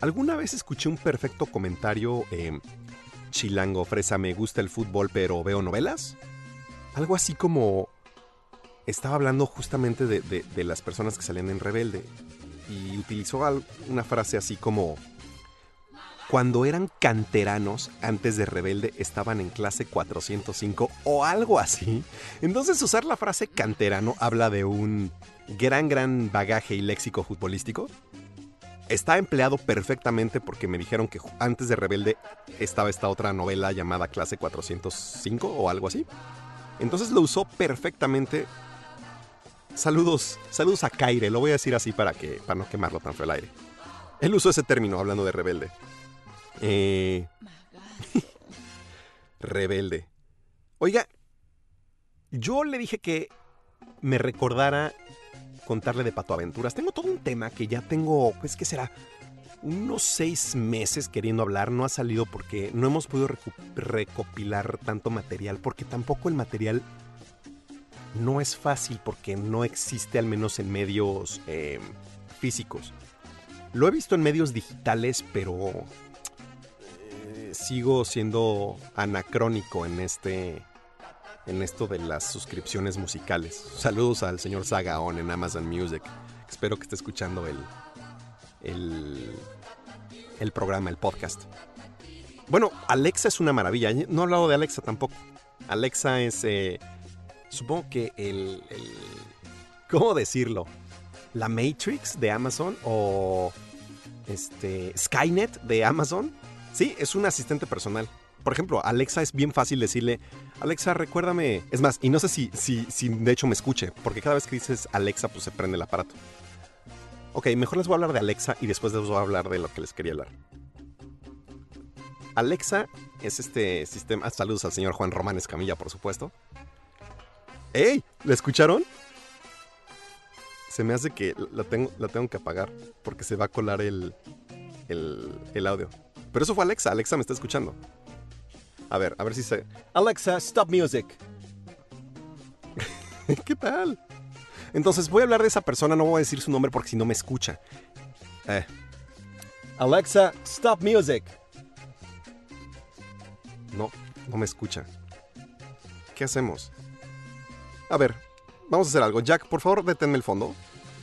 Alguna vez escuché un perfecto comentario eh, chilango, fresa, me gusta el fútbol pero veo novelas. Algo así como... Estaba hablando justamente de, de- las personas que salían en Rebelde. Y utilizó una frase así como... Cuando eran canteranos antes de Rebelde estaban en clase 405 o algo así. Entonces usar la frase canterano habla de un gran, gran bagaje y léxico futbolístico. Está empleado perfectamente porque me dijeron que antes de Rebelde estaba esta otra novela llamada Clase 405 o algo así. Entonces lo usó perfectamente. Saludos, saludos a Kaire, lo voy a decir así para que para no quemarlo tan feo el aire. Él usó ese término hablando de Rebelde. Eh... rebelde. Oiga, yo le dije que me recordara contarle de Pato Aventuras. Tengo todo un tema que ya tengo, pues, ¿qué será? Unos seis meses queriendo hablar. No ha salido porque no hemos podido recopilar tanto material. Porque tampoco el material no es fácil porque no existe al menos en medios eh, físicos. Lo he visto en medios digitales, pero sigo siendo anacrónico en este en esto de las suscripciones musicales. Saludos al señor Sagaon en Amazon Music. Espero que esté escuchando el, el, el programa, el podcast. Bueno, Alexa es una maravilla. No he hablado de Alexa tampoco. Alexa es, eh, supongo que el, el- ¿Cómo decirlo? La Matrix de Amazon o este Skynet de Amazon. Sí, es un asistente personal. Por ejemplo, Alexa es bien fácil decirle, Alexa, recuérdame. Es más, y no sé si, si, si de hecho me escuche, porque cada vez que dices Alexa, pues se prende el aparato. Ok, mejor les voy a hablar de Alexa y después les voy a hablar de lo que les quería hablar. Alexa es este sistema. Saludos al señor Juan Román Escamilla, por supuesto. ¡Ey! ¿La escucharon? Se me hace que la tengo, la tengo que apagar porque se va a colar el, el, el audio. Pero eso fue Alexa. Alexa me está escuchando. A ver, a ver si se. Alexa, stop music. ¿Qué tal? Entonces voy a hablar de esa persona, no voy a decir su nombre porque si no me escucha. Eh. Alexa, stop music. No, no me escucha. ¿Qué hacemos? A ver, vamos a hacer algo. Jack, por favor, deténme el fondo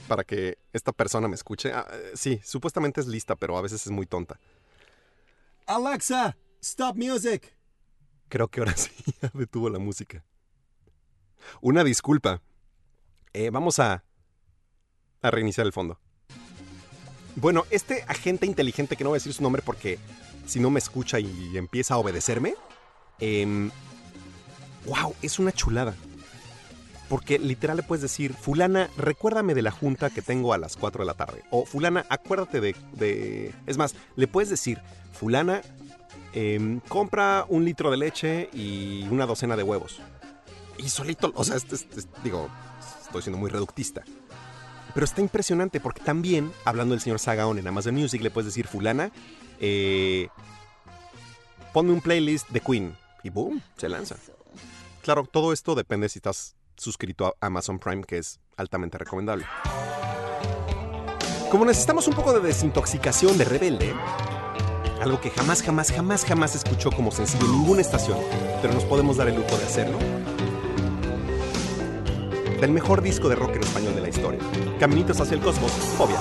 para que esta persona me escuche. Ah, eh, sí, supuestamente es lista, pero a veces es muy tonta. Alexa, stop music. Creo que ahora sí ya detuvo la música. Una disculpa. Eh, vamos a, a reiniciar el fondo. Bueno, este agente inteligente, que no voy a decir su nombre porque si no me escucha y empieza a obedecerme, em, wow, es una chulada. Porque literal le puedes decir, fulana, recuérdame de la junta que tengo a las 4 de la tarde. O fulana, acuérdate de... de... Es más, le puedes decir, fulana, em, compra un litro de leche y una docena de huevos. Y solito, o sea, este- este- digo, estoy siendo muy reductista. Pero está impresionante porque también, hablando del señor Sagaon en Amazon Music, le puedes decir, fulana, eh, ponme un playlist de Queen. Y boom, se lanza. Claro, todo esto depende si estás suscrito a Amazon Prime, que es altamente recomendable. Como necesitamos un poco de desintoxicación de rebelde, algo que jamás, jamás, jamás, jamás escuchó como sencillo en ninguna estación, pero nos podemos dar el lujo de hacerlo. Del mejor disco de rock en español de la historia. Caminitos hacia el cosmos, obvio.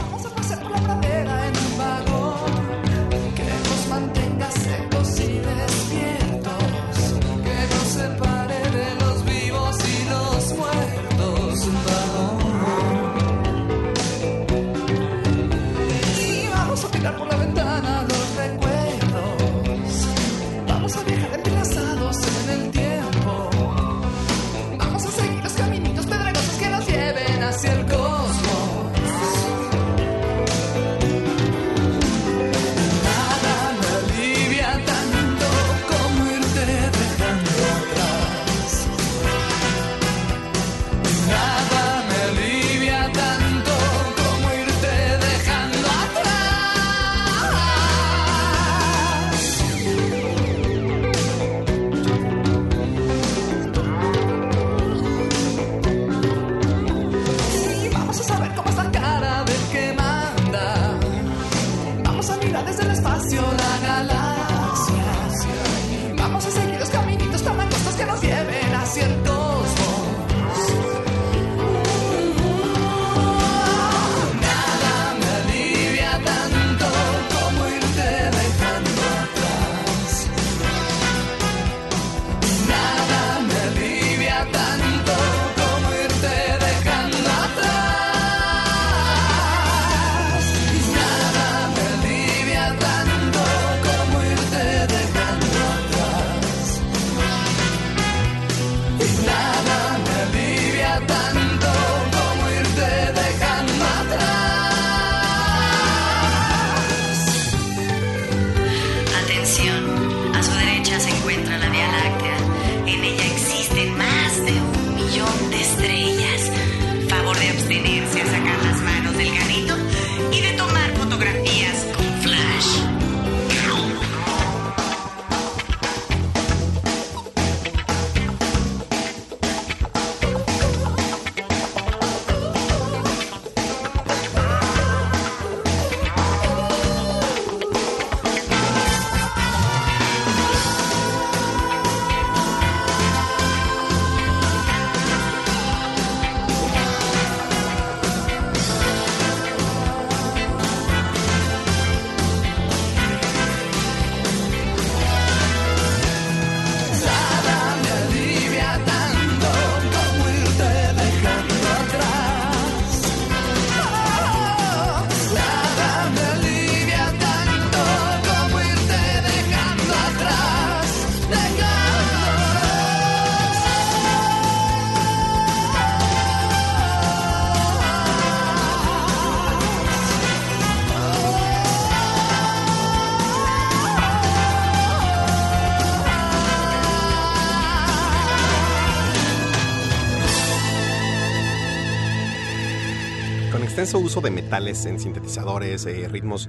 Con extenso uso de metales en sintetizadores, eh, ritmos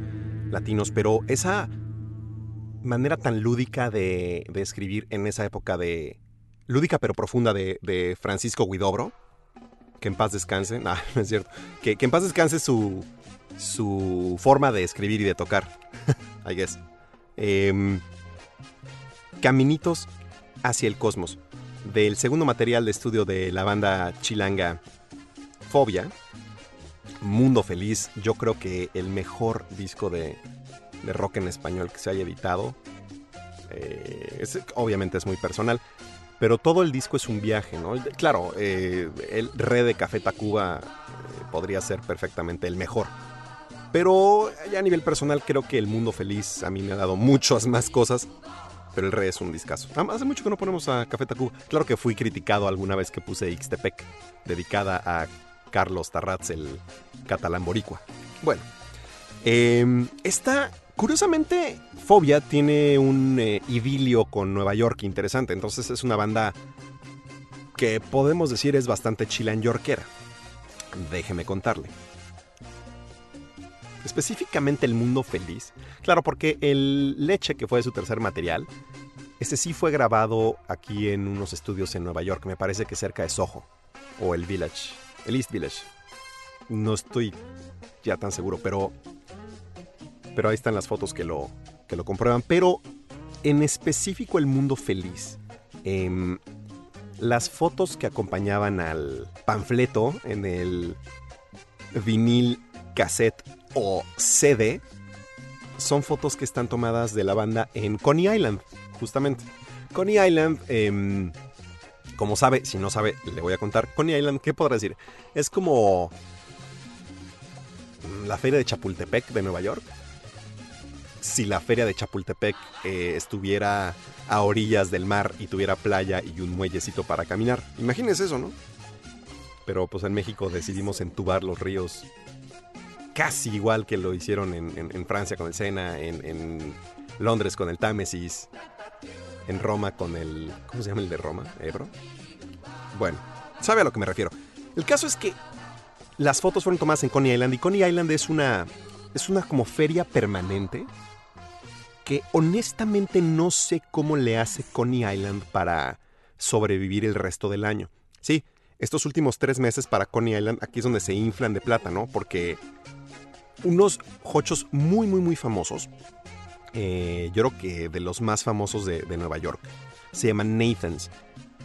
latinos, pero esa manera tan lúdica de, escribir en esa época de... lúdica pero profunda de, Francisco Guidobro, que en paz descanse, no, no es cierto, que, que en paz descanse su, su forma de escribir y de tocar, I guess. Em, Caminitos hacia el cosmos, del segundo material de estudio de la banda chilanga Fobia, Mundo Feliz, yo creo que el mejor disco de, de rock en español que se haya editado. Eh, es- obviamente es muy personal, pero todo el disco es un viaje, ¿no? Claro, eh, el re de Café Tacuba eh, podría ser perfectamente el mejor. Pero ya a nivel personal creo que el Mundo Feliz a mí me ha dado muchas más cosas. Pero el re es un discazo. Hace mucho que no ponemos a Café Tacuba. Claro que fui criticado alguna vez que puse Ixtepec, dedicada a Carlos Tarraz, el catalán boricua. Bueno, eh, esta Curiosamente, Fobia tiene un eh, idilio con Nueva York interesante. Entonces es una banda que podemos decir es bastante chilanyorquera. Déjeme contarle. Específicamente el mundo feliz. Claro, porque el Leche, que fue su tercer material, ese sí fue grabado aquí en unos estudios en Nueva York. Me parece que cerca de Soho. O el Village. El East Village. No estoy ya tan seguro, pero. Pero ahí están las fotos que lo, que lo comprueban. Pero en específico el mundo feliz. em, las fotos que acompañaban al panfleto en el vinil, cassette o CD son fotos que están tomadas de la banda en Coney Island, justamente. Coney Island, em, como sabe, si no sabe, le voy a contar. Coney Island, ¿qué podrá decir? Es como la feria de Chapultepec de Nueva York. Si la feria de Chapultepec eh, estuviera a orillas del mar y tuviera playa y un muellecito para caminar. Imagínense eso, ¿no? Pero pues en México decidimos entubar los ríos casi igual que lo hicieron en, en- en Francia con el Sena, en, en Londres con el Támesis, en Roma con el... ¿Cómo se llama el de Roma? ¿Ebro? Bueno, sabe a lo que me refiero. El caso es que las fotos fueron tomadas en Coney Island y Coney Island es una... Es una como feria permanente que honestamente no sé cómo le hace Coney Island para sobrevivir el resto del año. Sí, estos últimos tres meses para Coney Island, aquí es donde se inflan de plata, ¿no? Porque unos hochos muy, muy, muy famosos, eh, yo creo que de los más famosos de, de Nueva York, se llaman Nathans.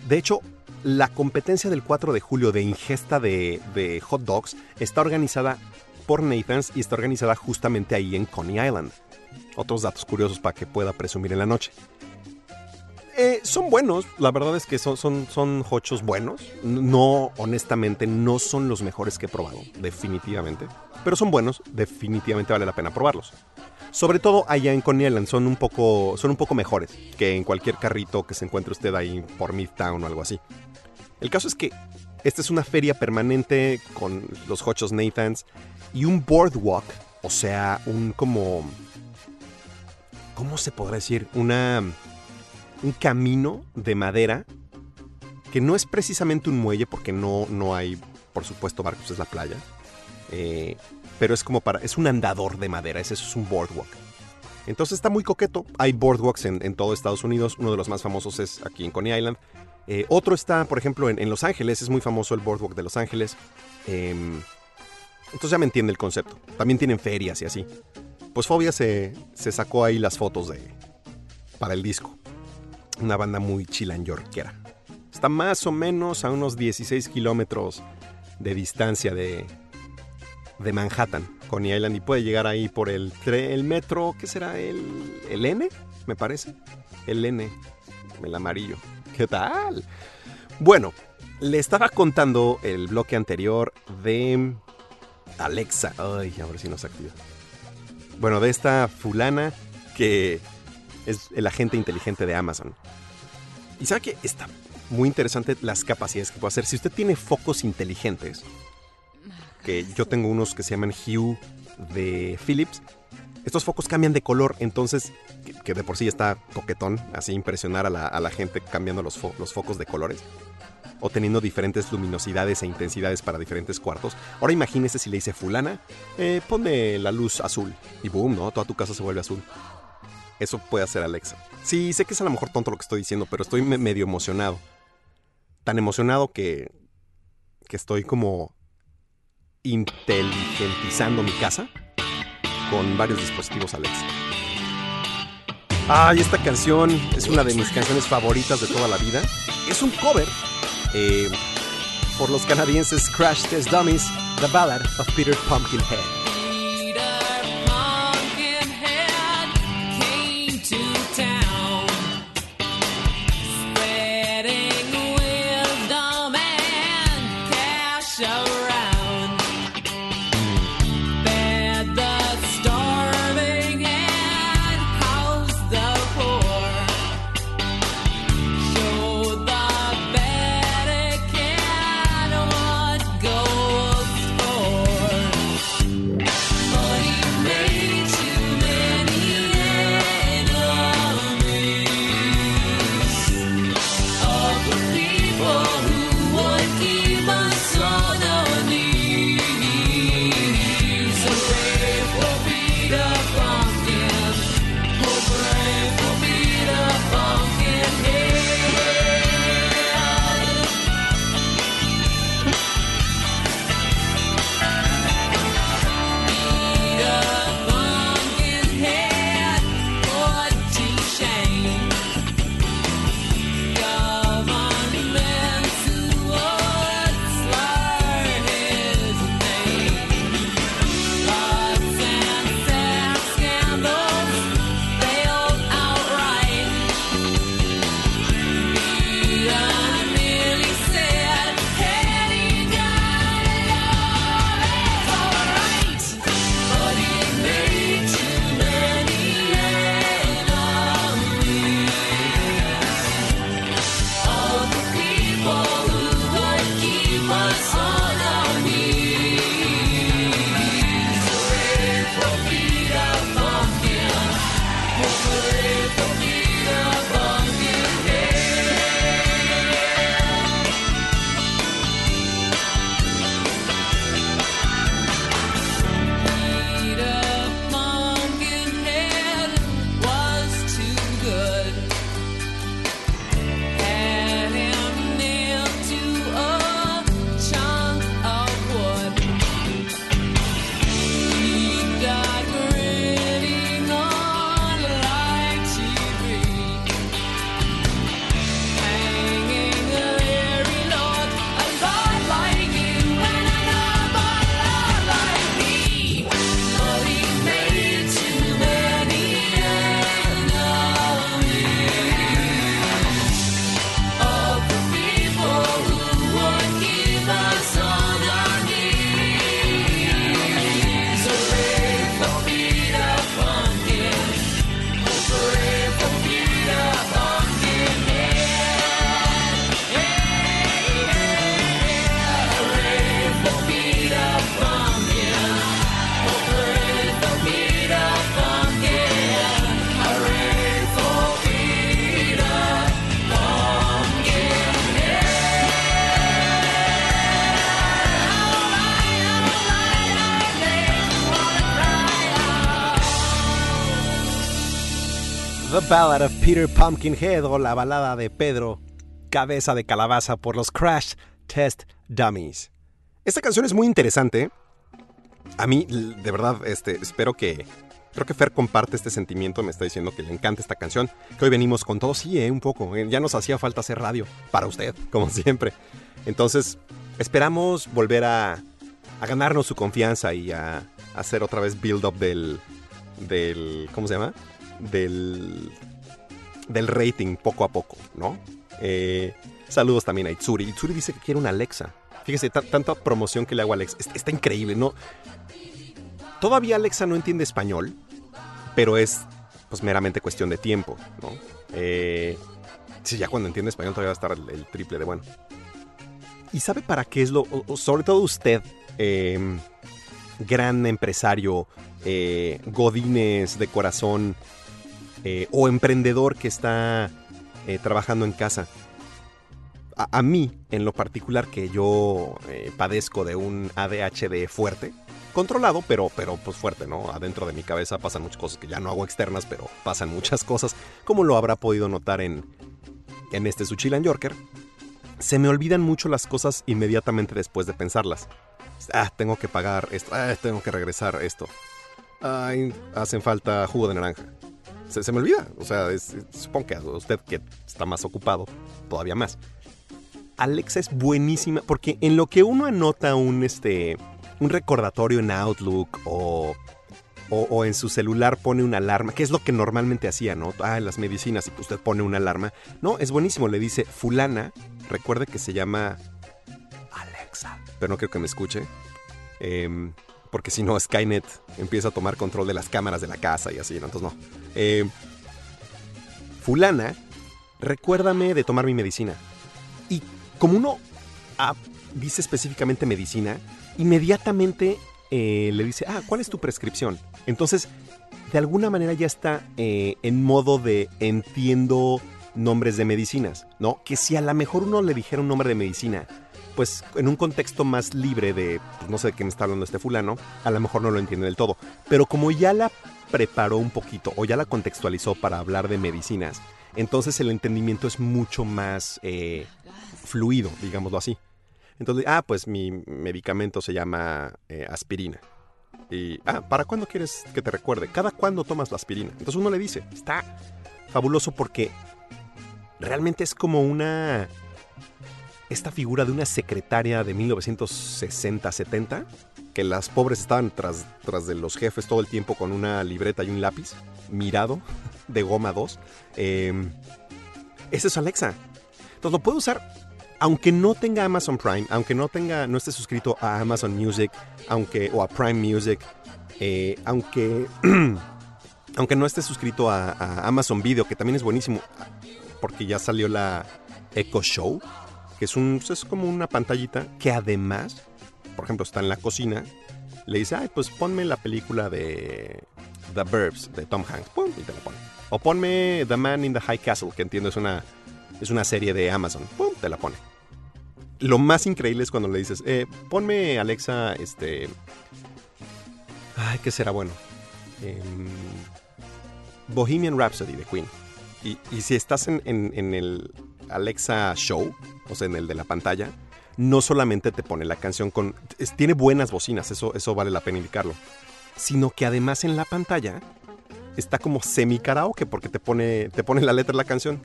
De hecho, la competencia del 4 de julio de ingesta de, hot dogs está organizada por Nathans y está organizada justamente ahí en Coney Island. Otros datos curiosos para que pueda presumir en la noche. Eh, son buenos, la verdad es que son, son, son hochos buenos. No, honestamente, no son los mejores que he probado, definitivamente. Pero son buenos, definitivamente vale la pena probarlos. Sobre todo allá en Coney Island son un poco, son un poco mejores que en cualquier carrito que se encuentre usted ahí por Midtown o algo así. El caso es que esta es una feria permanente con los hochos Nathans y un boardwalk, o sea, un como... ¿Cómo se podrá decir? Una un camino de madera que no es precisamente un muelle porque no, no hay, por supuesto, barcos, es la playa. Eh, pero es como para, es un andador de madera, ese es un boardwalk. Entonces está muy coqueto. Hay boardwalks en, en todo Estados Unidos. Uno de los más famosos es aquí en Coney Island. Eh, otro está, por ejemplo, en, en Los Ángeles. Es muy famoso el boardwalk de Los Ángeles. Em, entonces ya me entiende el concepto. También tienen ferias y así. Pues Fobia se, se sacó ahí las fotos de para el disco. Una banda muy chilanyorquera. Está más o menos a unos 16 kilómetros de distancia de, de Manhattan, Coney Island, y puede llegar ahí por el, el metro, ¿qué será? El, el N, me parece. El N, el amarillo. ¿Qué tal? Bueno, le estaba contando el bloque anterior de Alexa. Ay, a ver nos activa. Bueno, de esta fulana que es el agente inteligente de Amazon. Y sabe que está muy interesante las capacidades que puede hacer. Si usted tiene focos inteligentes, que yo tengo unos que se llaman Hue de Philips, estos focos cambian de color, entonces, que, de por sí está coquetón, así impresionar a la, gente cambiando los, los focos de colores. O teniendo diferentes luminosidades e intensidades para diferentes cuartos. Ahora imagínese si le dice fulana, eh, ponme la luz azul. Y boom, ¿no? Toda tu casa se vuelve azul. Eso puede hacer Alexa. Sí, sé que es a lo mejor tonto lo que estoy diciendo, pero estoy me- medio emocionado. Tan emocionado que, que estoy como inteligentizando mi casa con varios dispositivos Alexa. Ay, esta canción es una de mis canciones favoritas de toda la vida. Es un cover eh, por los canadienses Crash Test Dummies, The Ballad of Peter Pumpkinhead. Ballad of Peter Pumpkinhead o la balada de Pedro Cabeza de Calabaza por los Crash Test Dummies. Esta canción es muy interesante. A mí, de verdad, este, espero que. Creo que Fer comparte este sentimiento, me está diciendo que le encanta esta canción, que hoy venimos con todo, sí, eh, un poco, eh, ya nos hacía falta hacer radio, para usted, como siempre. Entonces, esperamos volver a, a ganarnos su confianza y a, a hacer otra vez build-up del, del, ¿cómo se llama? Del, del rating poco a poco, ¿no? Eh, saludos también a Itsuri. Itsuri dice que quiere una Alexa. Fíjese, ta- tanta promoción que le hago a Alexa. Es- Está increíble, ¿no? Todavía Alexa no entiende español, pero es pues meramente cuestión de tiempo, ¿no? Eh, sí, ya cuando entiende español todavía va a estar el, triple de bueno. ¿Y sabe para qué es lo, sobre todo usted, eh, gran empresario, eh, godines de corazón eh, o emprendedor que está eh, trabajando en casa? A, mí, en lo particular, que yo eh, padezco de un ADHD fuerte, controlado, pero, pero pues fuerte, ¿no? Adentro de mi cabeza pasan muchas cosas que ya no hago externas, pero pasan muchas cosas, como lo habrá podido notar en, en este Suchilan Yorker. Se me olvidan mucho las cosas inmediatamente después de pensarlas. Ah, tengo que pagar esto, ah, tengo que regresar esto. Ay, hacen falta jugo de naranja. Se, me olvida, o sea, supongo que usted que está más ocupado, todavía más. Alexa es buenísima porque en lo que uno anota un, este, un recordatorio en Outlook o, o, o en su celular pone una alarma, que es lo que normalmente hacía, ¿no? Ah, en las medicinas, y que usted pone una alarma. No, es buenísimo, le dice, fulana, recuerde que se llama Alexa, pero no creo que me escuche. Em, porque si no, Skynet empieza a tomar control de las cámaras de la casa y así. Entonces no. Em, fulana, recuérdame de tomar mi medicina. Y como uno ah, dice específicamente medicina, inmediatamente eh, le dice, ah, ¿cuál es tu prescripción? Entonces, de alguna manera ya está eh, en modo de entiendo nombres de medicinas, ¿no? Que si a lo mejor uno le dijera un nombre de medicina, pues en un contexto más libre de, pues, no sé de qué me está hablando este fulano, a lo mejor no lo entiende del todo. Pero como ya la preparó un poquito o ya la contextualizó para hablar de medicinas, entonces el entendimiento es mucho más eh, fluido, digámoslo así. Entonces, ah, pues mi medicamento se llama eh, aspirina. Y, ah, ¿para cuándo quieres que te recuerde? ¿Cada cuándo tomas la aspirina? Entonces uno le dice, está fabuloso porque realmente es como una... Esta figura de una secretaria de 1960-70, que las pobres estaban tras, tras de los jefes todo el tiempo con una libreta y un lápiz, mirado, de goma 2. Eh, ese es Alexa. Entonces lo puedo usar aunque no tenga Amazon Prime, aunque no tenga, no esté suscrito a Amazon Music, aunque o a Prime Music, eh, aunque aunque no esté suscrito a, a Amazon Video, que también es buenísimo, porque ya salió la Echo Show, que es un es como una pantallita que además, por ejemplo, está en la cocina, le dice, ay, pues ponme la película de The Burbs de Tom Hanks, pum, y te la pone. O ponme The Man in the High Castle, que entiendo es una es una serie de Amazon. ¡Pum! Te la pone. Lo más increíble es cuando le dices, eh, ponme Alexa, este... Ay, ¿qué será bueno? Em, Bohemian Rhapsody de Queen. Y, y si estás en- en el Alexa Show, o sea, en el de la pantalla, no solamente te pone la canción con... es- tiene buenas bocinas, eso, eso vale la pena indicarlo. Sino que además en la pantalla está como semi karaoke porque te pone, te pone la letra de la canción.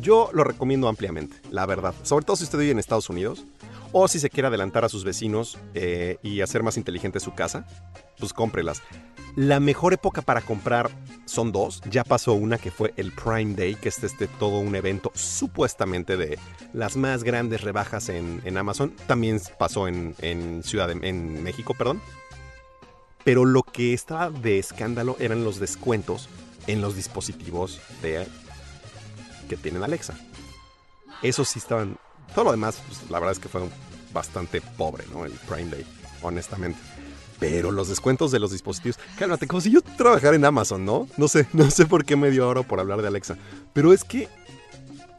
Yo lo recomiendo ampliamente, la verdad. Sobre todo si usted vive en Estados Unidos o si se quiere adelantar a sus vecinos eh, y hacer más inteligente su casa, pues cómprelas. La mejor época para comprar son dos. Ya pasó una que fue el Prime Day, que es este todo un evento supuestamente de las más grandes rebajas en, Amazon. También pasó en, Ciudad de, en México, perdón. Pero lo que estaba de escándalo eran los descuentos en los dispositivos de que tienen Alexa. Esos sí estaban. Todo lo demás, pues, la verdad es que fue bastante pobre, ¿no? El Prime Day, honestamente. Pero los descuentos de los dispositivos. Cálmate, como si yo trabajara en Amazon, ¿no? No sé, no sé por qué me dio ahora por hablar de Alexa. Pero es que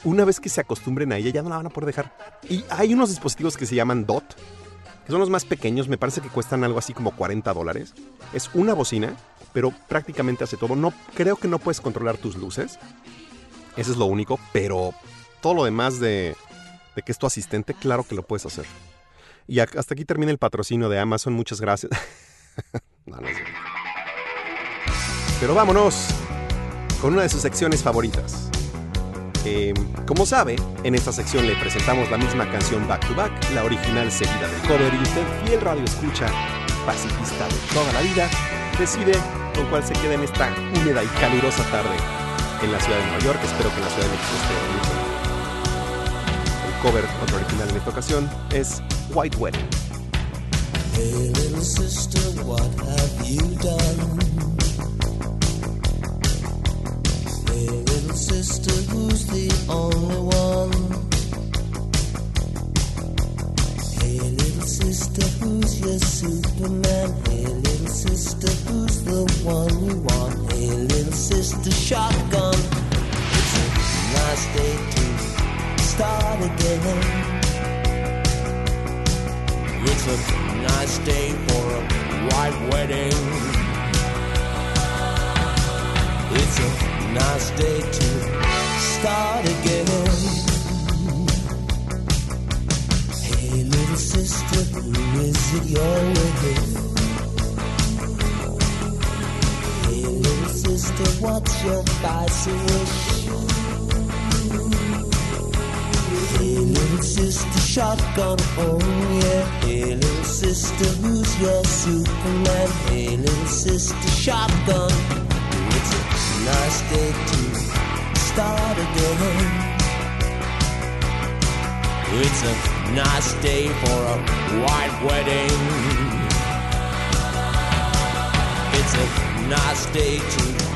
una vez que se acostumbren a ella, ya no la van a poder dejar. Y hay unos dispositivos que se llaman DOT, que son los más pequeños, me parece que cuestan algo así como 40 dólares. Es una bocina pero prácticamente hace todo. No, creo que no puedes controlar tus luces. Eso es lo único, pero todo lo demás de, de que es tu asistente, claro que lo puedes hacer. Y hasta aquí termina el patrocinio de Amazon. Muchas gracias. No, cierto. Pero vámonos con una de sus secciones favoritas. Eh, como sabe, en esta sección le presentamos la misma canción back to back, la original seguida del cover, y usted, fiel radio escucha, pacifista de toda la vida, decide con cuál se queda en esta húmeda y calurosa tarde en la ciudad de Nueva York. Espero que en la ciudad de México esté. Cover, otro original en esta ocasión, es White Wedding. Hey, little sister, what have you done? Hey, little sister, who's the only one? Hey, little sister, who's your Superman? Hey, little sister, who's the one you want? Hey, little sister, shotgun. It's a nice day start again. It's a nice day for a white wedding. It's a nice day to start again. Hey, little sister, who is it you're with? Hey, little sister, what's your spicy shotgun, oh yeah. Hey, little sister, who's your Superman? Hey, little sister, shotgun. It's a nice day to start again. It's a nice day for a white wedding. It's a nice day to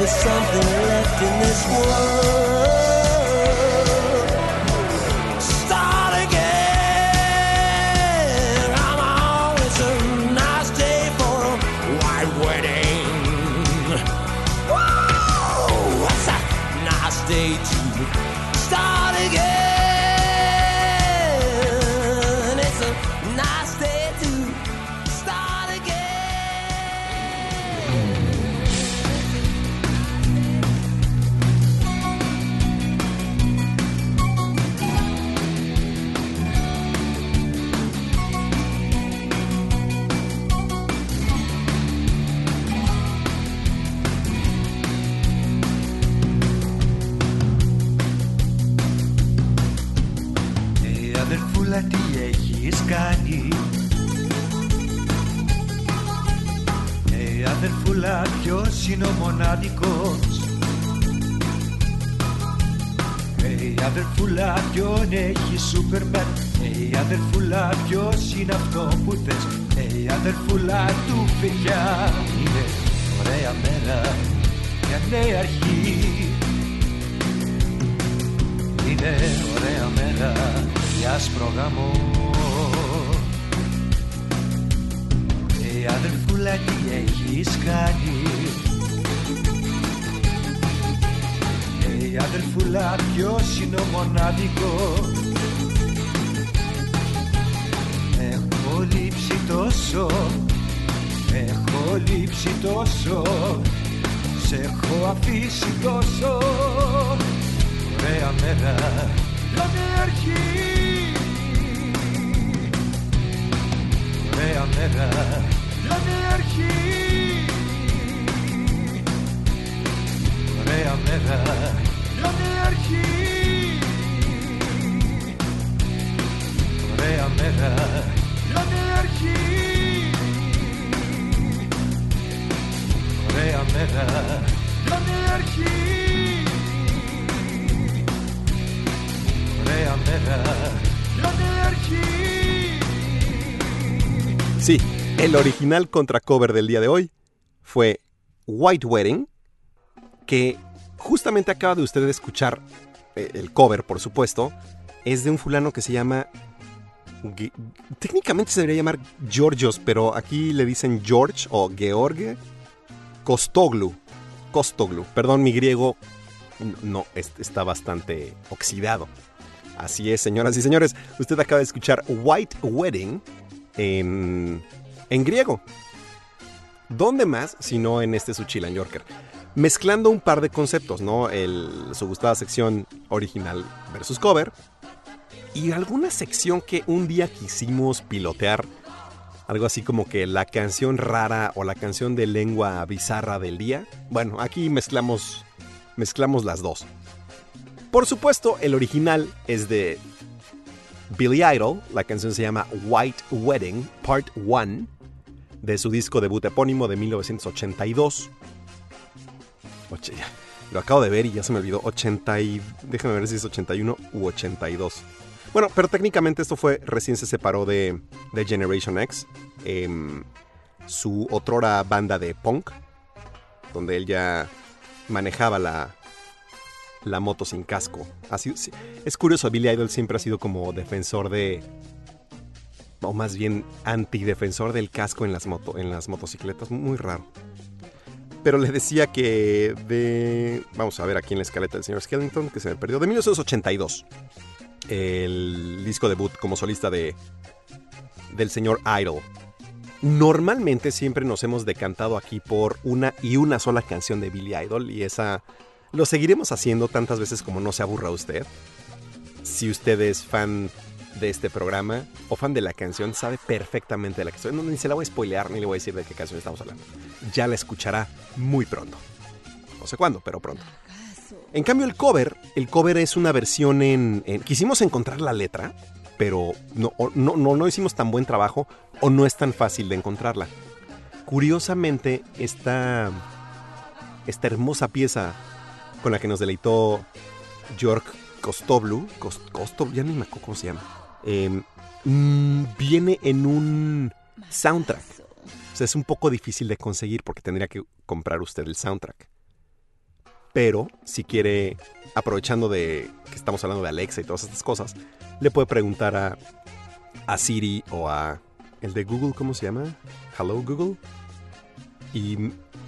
For something left in this world. El original contra cover del día de hoy fue White Wedding, que justamente acaba de usted escuchar eh, el cover, por supuesto, es de un fulano que se llama... Técnicamente se debería llamar Georgios, pero aquí le dicen George o George Kostoglu. Kostoglu. Perdón, mi griego no, es- está bastante oxidado. Así es, señoras y señores. Usted acaba de escuchar White Wedding en, en griego. ¿Dónde más si no en este su Chilan Yorker? Mezclando un par de conceptos, ¿no? Su gustada sección original versus cover. Y alguna sección que un día quisimos pilotear. Algo así como que la canción rara o la canción de lengua bizarra del día. Bueno, aquí mezclamos, mezclamos las dos. Por supuesto, el original es de Billy Idol. La canción se llama White Wedding, Part 1, de su disco debut epónimo de 1982. Oche, ya, lo acabo de ver y ya se me olvidó. 80 y... Déjame ver si es 81 u 82. Bueno, pero técnicamente esto fue... Recién se separó de, de Generation X. em, su otrora banda de punk. Donde él ya manejaba la, la moto sin casco. Así, sí, es curioso, Billy Idol siempre ha sido como defensor de... O más bien antidefensor del casco en las, en las motocicletas. Muy raro. Pero le decía que de... Vamos a ver aquí en la escaleta del señor Skellington, que se me perdió. De 1982. El disco debut como solista de... Del señor Idol. Normalmente siempre nos hemos decantado aquí por una y una sola canción de Billy Idol. Y esa lo seguiremos haciendo tantas veces como no se aburra usted. Si usted es fan de este programa o fan de la canción, sabe perfectamente de la canción. No, ni se la voy a spoilear ni le voy a decir de qué canción estamos hablando. Ya la escuchará muy pronto. No sé cuándo, pero pronto. En cambio, el cover, el cover es una versión en. quisimos encontrar la letra, pero no, no, no, no hicimos tan buen trabajo o no es tan fácil de encontrarla. Curiosamente, esta, esta hermosa pieza con la que nos deleitó York Kostoblu, Kos- Kostoblu, ya ni me acuerdo cómo se llama, eh, mm, viene en un soundtrack. O sea, es un poco difícil de conseguir porque tendría que comprar usted el soundtrack. Pero si quiere, aprovechando de que estamos hablando de Alexa y todas estas cosas, le puede preguntar a, a Siri o a el de Google, ¿cómo se llama? Hello Google. Y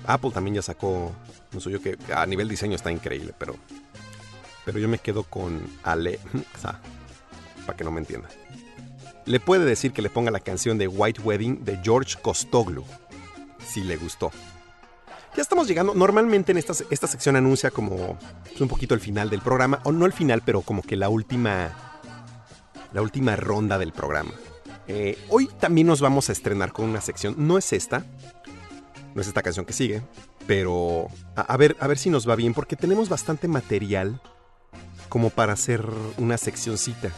Apple también ya sacó un suyo que a nivel diseño está increíble, pero pero yo me quedo con Alexa, para que no me entienda. Le puede decir que le ponga la canción de White Wedding de George Kostoglu, si le gustó. Ya estamos llegando, normalmente en esta, esta sección anuncia como pues, un poquito el final del programa, o no el final, pero como que la última, la última ronda del programa. Eh, hoy también nos vamos a estrenar con una sección, no es esta, no es esta canción que sigue, pero a, a ver, a ver si nos va bien, porque tenemos bastante material como para hacer una seccioncita.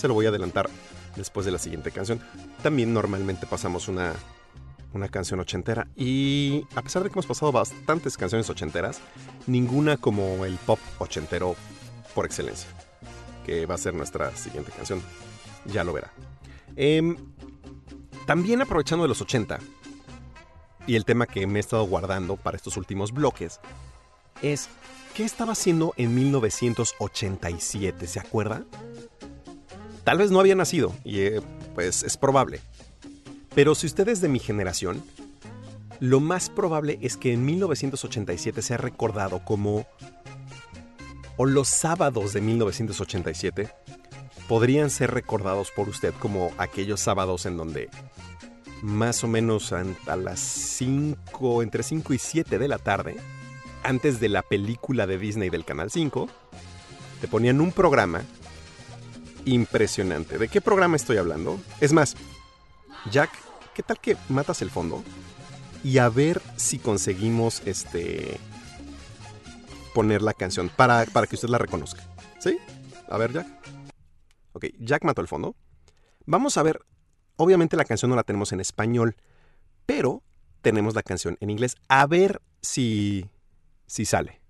Se lo voy a adelantar después de la siguiente canción. También normalmente pasamos una, una canción ochentera. Y a pesar de que hemos pasado bastantes canciones ochenteras, ninguna como el pop ochentero por excelencia, que va a ser nuestra siguiente canción. Ya lo verá. Em, también aprovechando de los 80, y el tema que me he estado guardando para estos últimos bloques, es ¿qué estaba haciendo en 1987? ¿Se acuerda? Tal vez no había nacido, y eh, pues es probable. Pero si usted es de mi generación, lo más probable es que en 1987 sea recordado como... o los sábados de 1987 podrían ser recordados por usted como aquellos sábados en donde más o menos a, las 5, entre 5 y 7 de la tarde, antes de la película de Disney del Canal 5, te ponían un programa impresionante. ¿De qué programa estoy hablando? Es más, Jack, ¿qué tal que matas el fondo? Y a ver si conseguimos este poner la canción para, para que usted la reconozca. ¿Sí? A ver, Jack. Ok, Jack mató el fondo. Vamos a ver. Obviamente la canción no la tenemos en español, pero tenemos la canción en inglés. A ver si, si sale.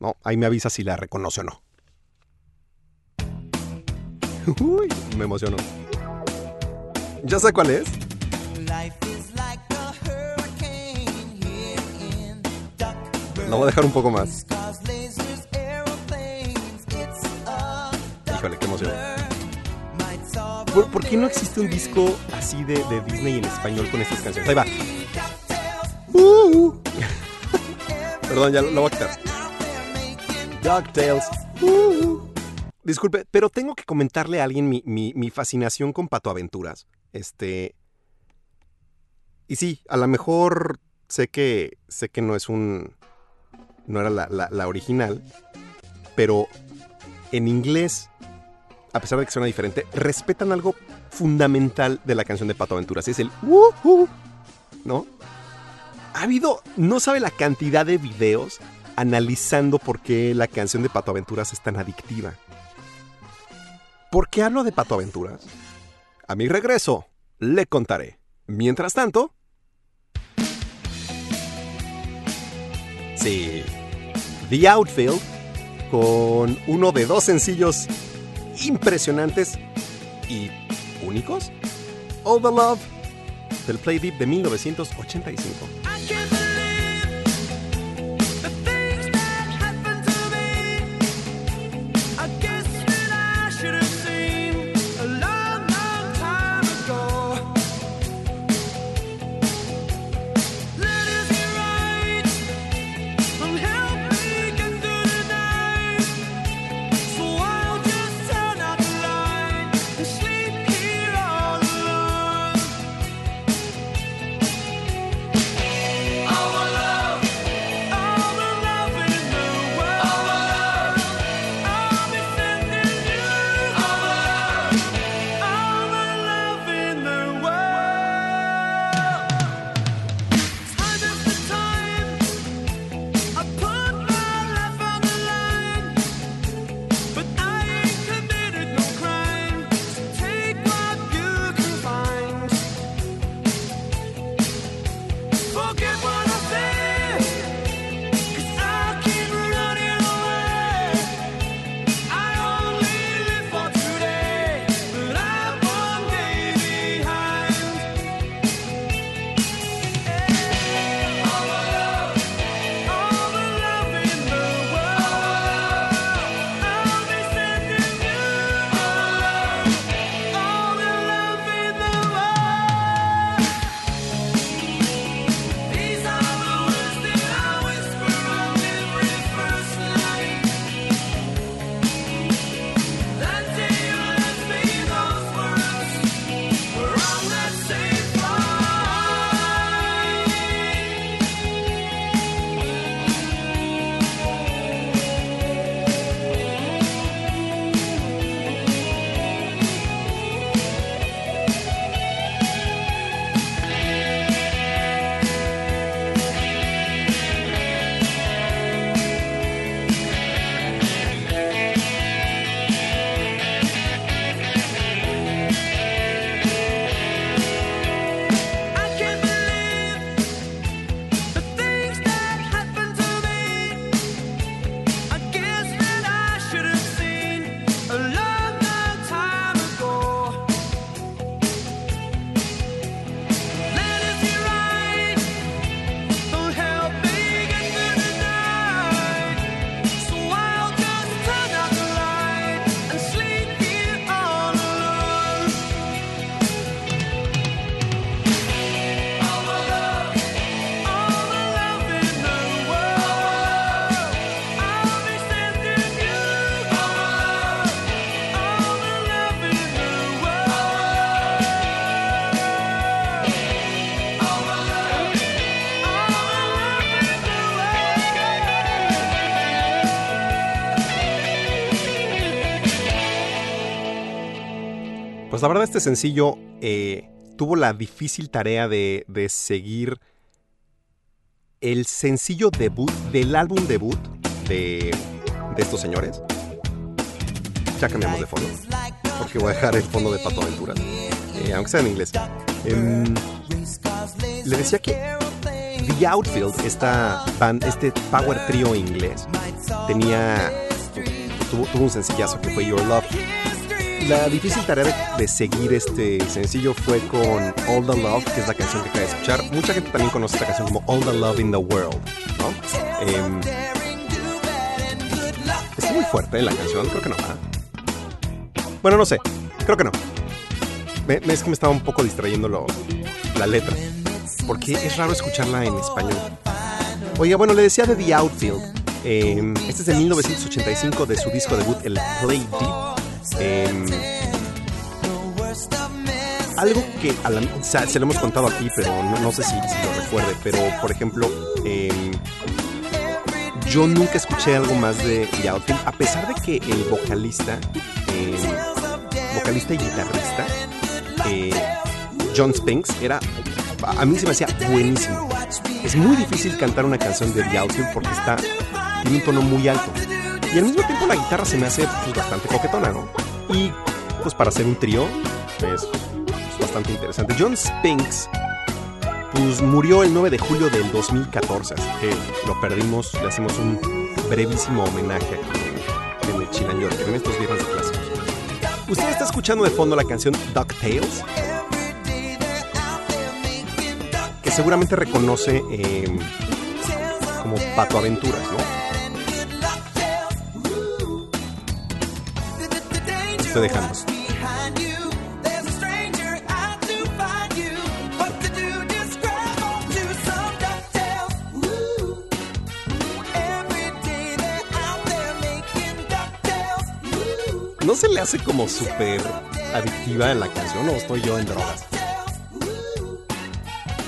No, ahí me avisa si la reconoce o no. Uy, me emocionó. ¿Ya sé cuál es? La voy a dejar un poco más. Híjole, qué emoción. ¿Por, por qué no existe un disco así de, de Disney en español con estas canciones? Ahí va. Uh. Perdón, ya lo, lo voy a quitar. DuckTales. Uh. Disculpe, pero tengo que comentarle a alguien mi, mi- mi fascinación con Pato Aventuras. Este. Y sí, a lo mejor sé que. sé que no es un. no era la, la- original. Pero en inglés, a pesar de que suena diferente, respetan algo fundamental de la canción de Pato Aventuras. Es el ¿no? Ha habido, no sabe la cantidad de videos analizando por qué la canción de Pato Aventuras es tan adictiva. ¿Por qué hablo de Pato Aventuras? A mi regreso, le contaré. Mientras tanto... Sí. The Outfield, con uno de dos sencillos impresionantes y únicos. All the Love, del Play Deep de 1985. Pues la verdad este sencillo eh, tuvo la difícil tarea de, seguir el sencillo debut del álbum debut de, estos señores. Ya cambiamos de fondo, porque voy a dejar el fondo de Pato Aventuras, eh, aunque sea en inglés. Em, le decía que The Outfield, esta band, este power trio inglés, tenía tuvo, tuvo un sencillazo que fue Your Love. La difícil tarea de, seguir este sencillo fue con All the Love, que es la canción que acaba de escuchar. Mucha gente también conoce esta canción como All the Love in the World, ¿no? Em, es muy fuerte la canción, creo que no. ¿verdad? Bueno, no sé, creo que no. Es que me estaba un poco distrayendo lo- la letra, porque es raro escucharla en español. Oiga, bueno, le decía de The Outfield. eh, este es de 1985 de su disco debut, el Play Deep. Eh, algo que se lo hemos contado aquí, pero no, sé si, si lo recuerde. Pero, por ejemplo, eh, yo nunca escuché algo más de The Outfield, a pesar de que el vocalista, eh, vocalista y guitarrista, eh, John Spinks, era, a mí se me hacía buenísimo. Es muy difícil cantar una canción de The Outfield porque está, tiene un tono muy alto. Y al mismo tiempo la guitarra se me hace pues, bastante coquetona, ¿no? Y pues para hacer un trío es pues, bastante interesante. John Spinks pues murió el 9 de julio del 2014, así que lo perdimos, le hacemos un brevísimo homenaje aquí en el Chilan Yorker, en estos viernes de clásicos. Usted está escuchando de fondo la canción DuckTales, que seguramente reconoce eh, como Pato Aventuras, ¿no? Dejando. ¿No se le hace como súper adictiva en la canción o estoy yo en drogas?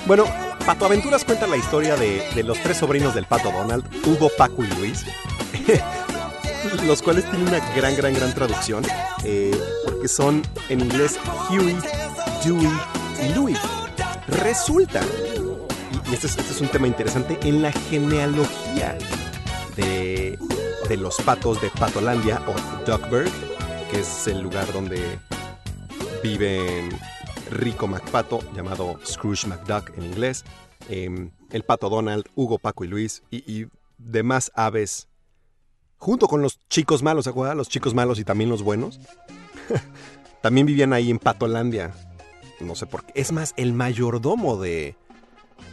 Bueno, Pato Aventuras cuenta la historia de, de los tres sobrinos del Pato Donald, Hugo, Paco y Luis, los cuales tienen una gran, gran, gran traducción, eh, porque son en inglés Huey, Dewey y Louis. Resulta, y, este, es, este es un tema interesante, en la genealogía de, de los patos de Patolandia o Duckburg, que es el lugar donde viven Rico McPato, llamado Scrooge McDuck en inglés, eh, el pato Donald, Hugo, Paco y Luis, y demás aves, junto con los chicos malos, ¿se acuerdan? Los chicos malos y también los buenos. también vivían ahí en Patolandia. No sé por qué. Es más, el mayordomo de,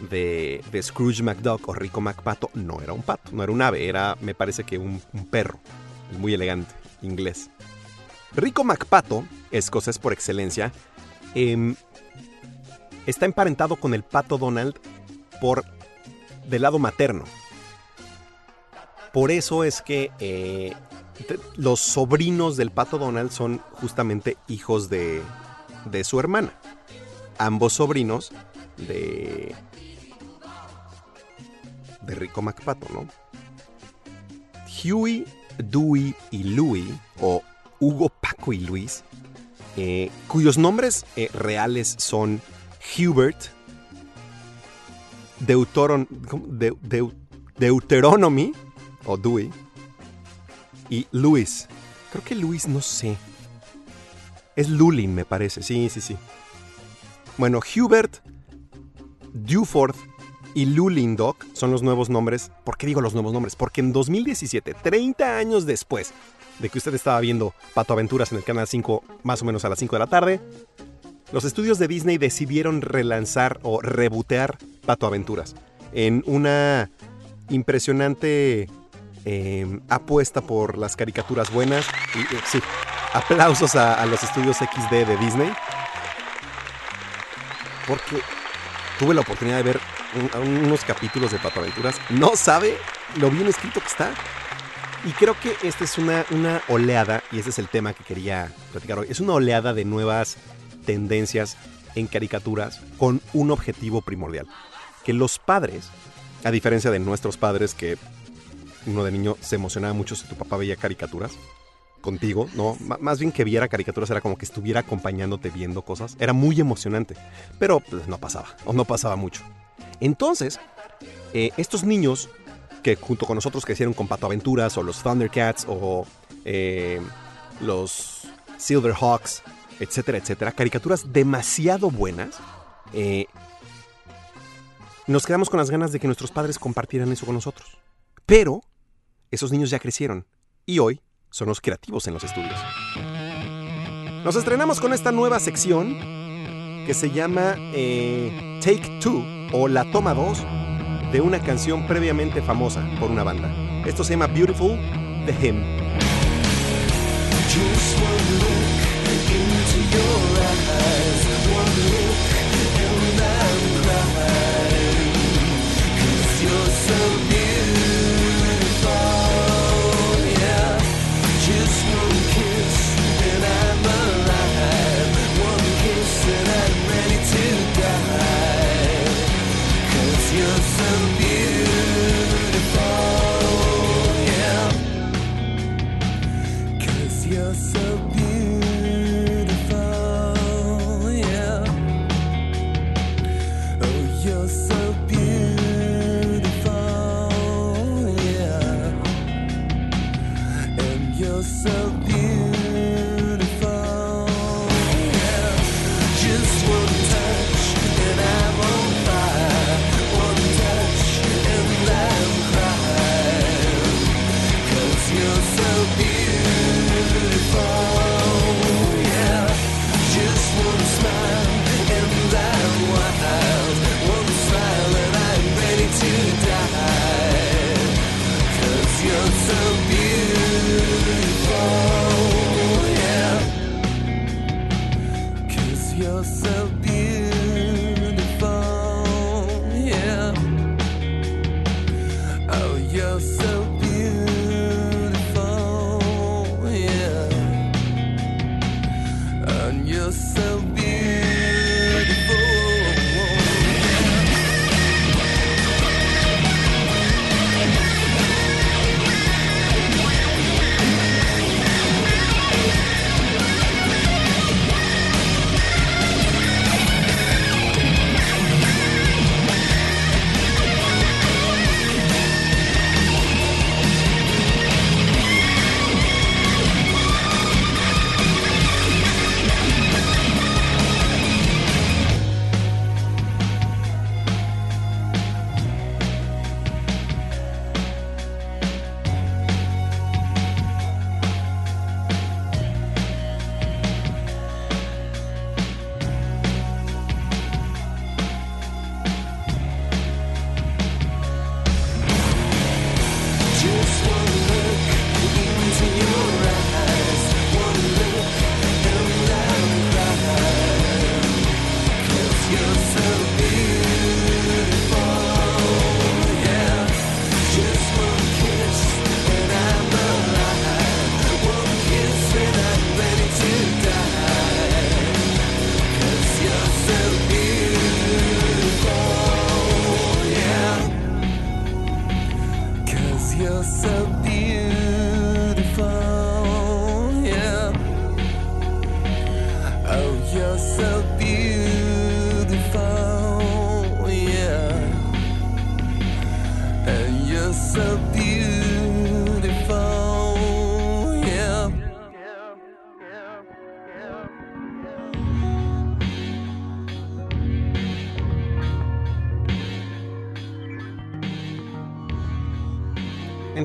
de, de Scrooge McDuck o Rico McPato no era un pato, no era un ave, era, me parece que un, perro, muy elegante, inglés. Rico McPato, escocés por excelencia, em, está emparentado con el pato Donald por del lado materno. Por eso es que eh, los sobrinos del pato Donald son justamente hijos de, de su hermana. Ambos sobrinos de. de Rico McPato, ¿no? Huey, Dewey y Louie, o Hugo, Paco y Luis, eh, cuyos nombres eh, reales son Hubert, Deuteronomy, o Dewey, y Luis. Creo que Luis, no sé. Es Lulin, me parece. Sí, sí, sí. Bueno, Hubert, Dewforth y Lulindoc son los nuevos nombres. ¿Por qué digo los nuevos nombres? Porque en 2017, 30 años después de que usted estaba viendo Pato Aventuras en el Canal 5, más o menos a las 5 de la tarde, los estudios de Disney decidieron relanzar o rebotear Pato Aventuras en una impresionante eh, apuesta por las caricaturas buenas. Y, eh, sí, aplausos a, los estudios XD de Disney. Porque tuve la oportunidad de ver un- unos capítulos de Pato Aventuras. No sabe lo bien escrito que está. Y creo que esta es una, una oleada, y ese es el tema que quería platicar hoy. Es una oleada de nuevas tendencias en caricaturas con un objetivo primordial. Que los padres, a diferencia de nuestros padres que uno de niño se emocionaba mucho si tu papá veía caricaturas, contigo, ¿no? Más bien que viera caricaturas era como que estuviera acompañándote viendo cosas. Era muy emocionante, pero pues, no pasaba, o no pasaba mucho. Entonces, eh, estos niños que junto con nosotros crecieron con Pato Aventuras o los Thundercats o eh, los Silverhawks, etcétera, etcétera, caricaturas demasiado buenas, eh, nos quedamos con las ganas de que nuestros padres compartieran eso con nosotros. Pero esos niños ya crecieron y hoy son los creativos en los estudios. Nos estrenamos con esta nueva sección que se llama eh, Take Two o La Toma 2 de una canción previamente famosa por una banda. Esto se llama Beautiful your eyes,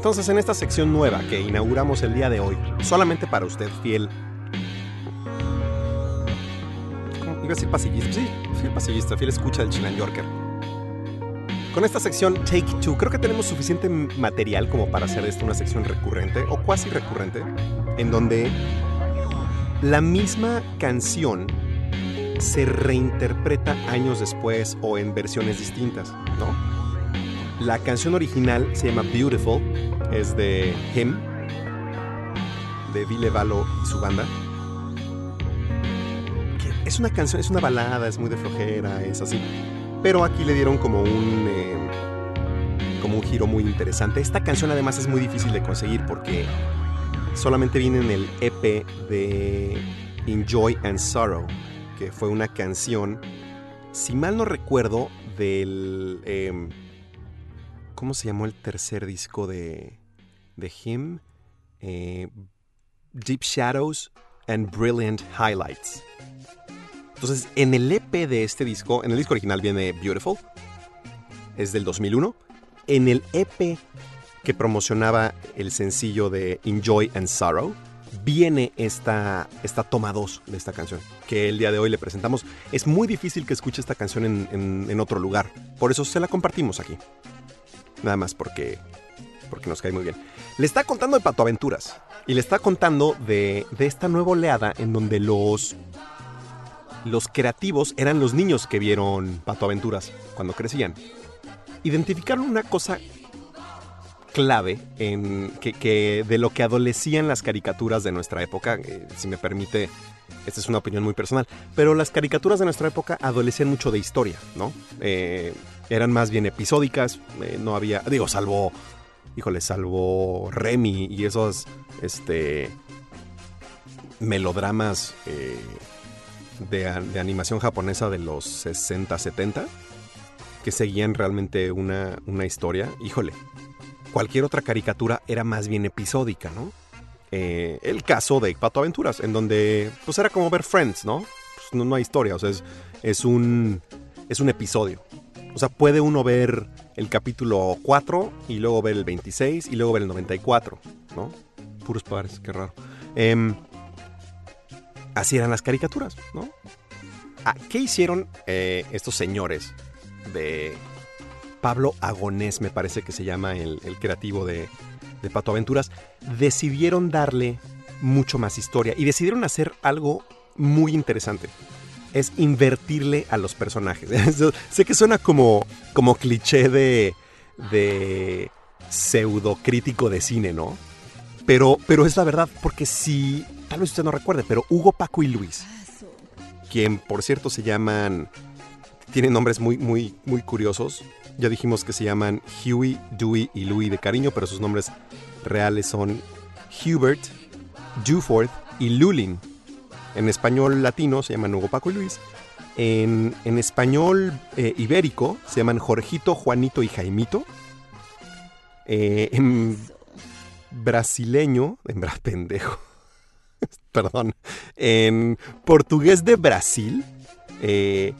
Entonces, en esta sección nueva que inauguramos el día de hoy, solamente para usted, fiel. ¿Cómo? Iba a decir pasillista. Sí, fiel pasillista, fiel escucha del Chilan Yorker. Con esta sección Take Two, creo que tenemos suficiente material como para hacer de esto una sección recurrente o cuasi recurrente, en donde la misma canción se reinterpreta años después o en versiones distintas, ¿no? La canción original se llama Beautiful, es de Him, de Ville Valo y su banda. Que es una canción, es una balada, es muy de flojera, es así. Pero aquí le dieron como un eh, como un giro muy interesante. Esta canción además es muy difícil de conseguir porque solamente viene en el EP de Enjoy and Sorrow, que fue una canción, si mal no recuerdo, del... em, ¿Cómo se llamó el tercer disco de, de Him? Eh, Deep Shadows and Brilliant Highlights. Entonces, en el EP de este disco, en el disco original viene Beautiful, es del 2001. En el EP que promocionaba el sencillo de Enjoy and Sorrow, viene esta, esta toma 2 de esta canción, que el día de hoy le presentamos. Es muy difícil que escuche esta canción en, en- en otro lugar, por eso se la compartimos aquí. Nada más porque, porque nos cae muy bien. Le está contando de Pato Aventuras y le está contando de, de esta nueva oleada en donde los, los creativos eran los niños que vieron Pato Aventuras cuando crecían. Identificaron una cosa clave en que, que de lo que adolecían las caricaturas de nuestra época, eh, si me permite, esta es una opinión muy personal, pero las caricaturas de nuestra época adolecían mucho de historia, ¿no? Eh, eran más bien episódicas, eh, no había, digo, salvo, híjole, salvo Remy y esos, este, melodramas eh, de, de animación japonesa de los 60, 70, que seguían realmente una, una historia, híjole, cualquier otra caricatura era más bien episódica, ¿no? Eh, el caso de Pato Aventuras, en donde pues era como ver Friends, ¿no? Pues, no, no hay historia, o sea, es, es un, es un episodio. O sea, puede uno ver el capítulo 4 y luego ver el 26 y luego ver el 94, ¿no? Puros pares, qué raro. Em, así eran las caricaturas, ¿no? Ah, ¿Qué hicieron eh, estos señores de Pablo Agonés, me parece que se llama el, creativo de, de Pato Aventuras? Decidieron darle mucho más historia y decidieron hacer algo muy interesante. Es invertirle a los personajes. sé que suena como, como cliché de, de pseudo crítico de cine, ¿no? Pero, pero es la verdad, porque si, tal vez usted no recuerde, pero Hugo, Paco y Luis, quien por cierto se llaman, tienen nombres muy, muy, muy curiosos. Ya dijimos que se llaman Huey, Dewey y Louie de cariño, pero sus nombres reales son Hubert, Dewforth y Lulin. En español latino se llaman Hugo, Paco y Luis. En, en español eh, ibérico se llaman Jorgito, Juanito y Jaimito. Eh, en brasileño, en pendejo, perdón, en portugués de Brasil eh,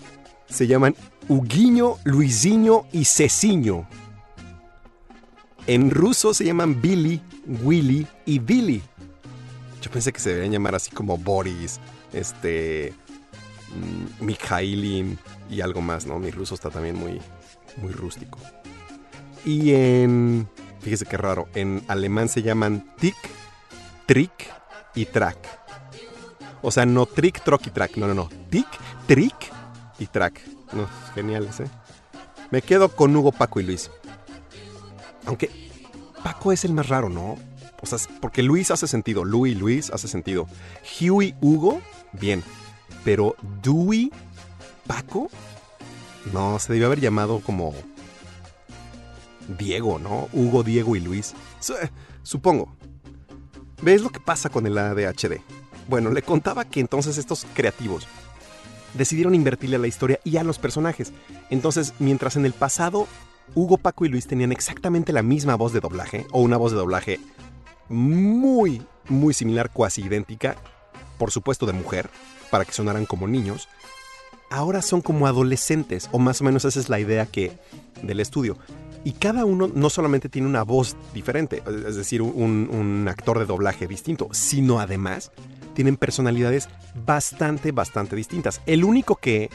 se llaman Huguinho, Luisinho y Cecinho. En ruso se llaman Billy, Willy y Billy. Yo pensé que se deberían llamar así como Boris, este, mm, Mikhailin y algo más, ¿no? Mi ruso está también muy, muy rústico. Y en, fíjese qué raro, en alemán se llaman Tick, Trick y Track. O sea, no Trick, Trock y Track, no, no, no. Tick, Trick y Track. No, geniales, ¿eh? Me quedo con Hugo, Paco y Luis. Aunque Paco es el más raro, ¿no? O sea, porque Luis hace sentido, Louis, Luis hace sentido. Huey, Hugo, bien. Pero Dewey, Paco, no, se debió haber llamado como Diego, ¿no? Hugo, Diego y Luis. Su- Supongo. ¿Ves lo que pasa con el ADHD? Bueno, le contaba que entonces estos creativos decidieron invertirle a la historia y a los personajes. Entonces, mientras en el pasado Hugo, Paco y Luis tenían exactamente la misma voz de doblaje, o una voz de doblaje muy, muy similar, cuasi idéntica, por supuesto de mujer, para que sonaran como niños, ahora son como adolescentes, o más o menos esa es la idea que del estudio. Y cada uno no solamente tiene una voz diferente, es decir, un, un actor de doblaje distinto, sino además tienen personalidades bastante, bastante distintas. El único que,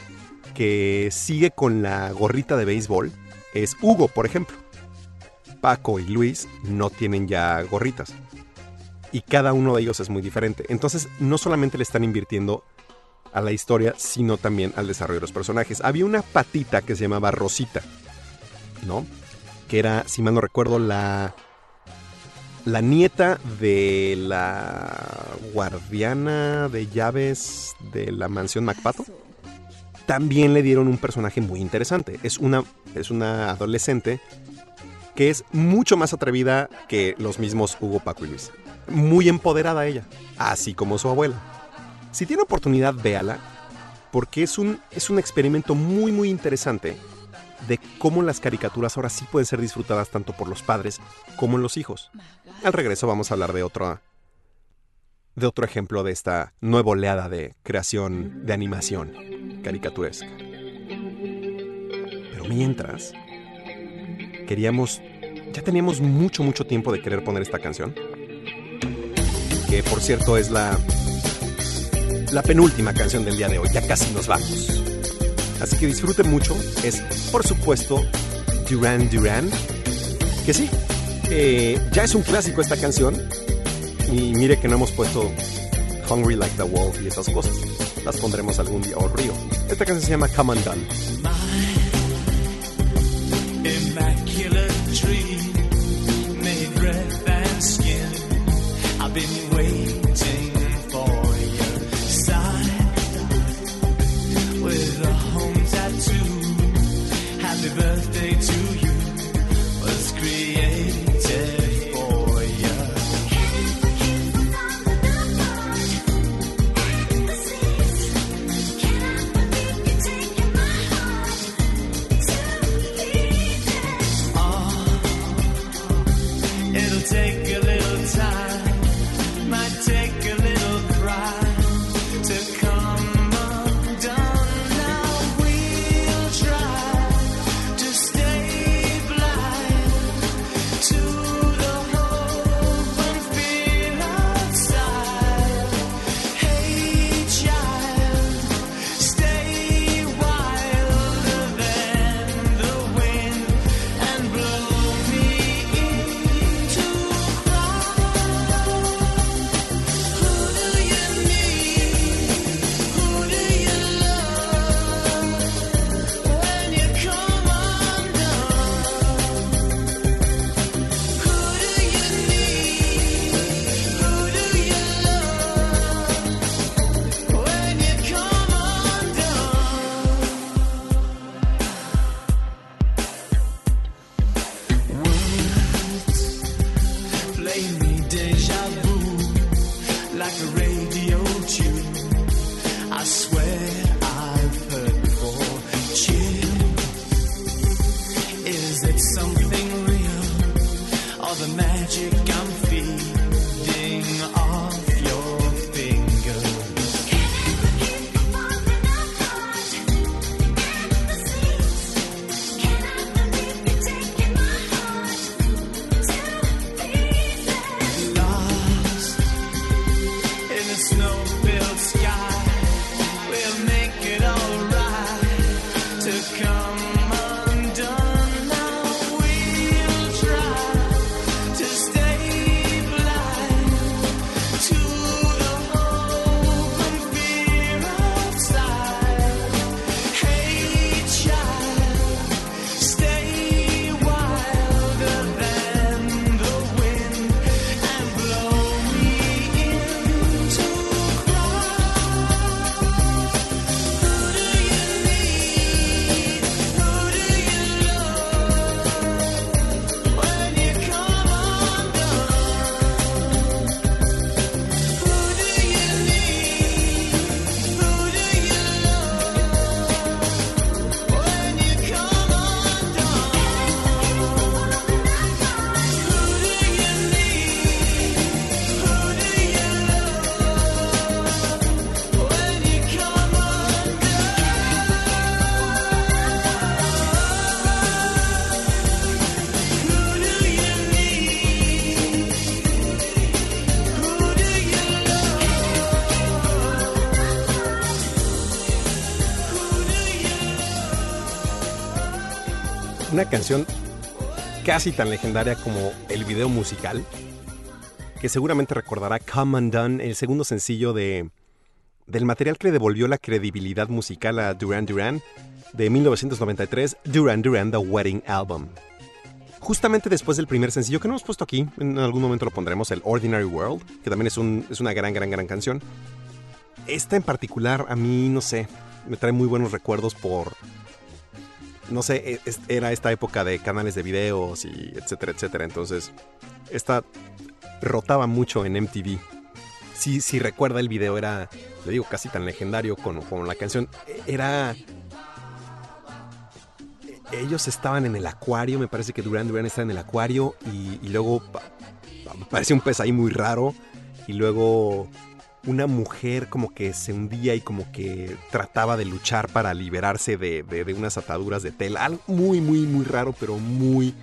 que sigue con la gorrita de béisbol es Hugo, por ejemplo. Paco y Luis no tienen ya gorritas. Y cada uno de ellos es muy diferente. Entonces, no solamente le están invirtiendo a la historia, sino también al desarrollo de los personajes. Había una patita que se llamaba Rosita, ¿no? Que era, si mal no recuerdo, la, la nieta de la guardiana de llaves de la mansión MacPato. También le dieron un personaje muy interesante. Es una, es una adolescente que es mucho más atrevida que los mismos Hugo, Paco y Luis. Muy empoderada ella, así como su abuela. Si tiene oportunidad, véala, porque es un, es un experimento muy muy interesante de cómo las caricaturas ahora sí pueden ser disfrutadas tanto por los padres como en los hijos. Al regreso vamos a hablar de otro, de otro ejemplo de esta nueva oleada de creación de animación caricaturesca. Pero mientras, queríamos, ya teníamos mucho, mucho tiempo de querer poner esta canción. Por cierto es la, la penúltima canción del día de hoy, ya casi nos vamos. Así que disfruten mucho. Es, por supuesto, Duran Duran. Que sí, eh, ya es un clásico esta canción. Y mire que no hemos puesto Hungry Like the Wolf y esas cosas. Las pondremos algún día, o Río. Esta canción se llama Come Undone. Canción casi tan legendaria como el video musical, que seguramente recordará Come Undone, el segundo sencillo de, del material que le devolvió la credibilidad musical a Duran Duran de 1993, Duran Duran The Wedding Album. Justamente después del primer sencillo que no hemos puesto aquí, en algún momento lo pondremos, el Ordinary World, que también es, un- es una gran, gran, gran canción. Esta en particular a mí, no sé, me trae muy buenos recuerdos por, no sé, e- era esta época de canales de videos y etcétera, etcétera. Entonces, esta rotaba mucho en MTV. Sí, sí recuerda el video, era, le digo, casi tan legendario con, con la canción. Era... Ellos estaban en el acuario, me parece que Duran Duran estaba en el acuario y, luego pa- parecía un pez ahí muy raro y luego una mujer como que se hundía y como que trataba de luchar para liberarse de, de- de unas ataduras de tela. Algo muy, muy, muy raro, pero muy,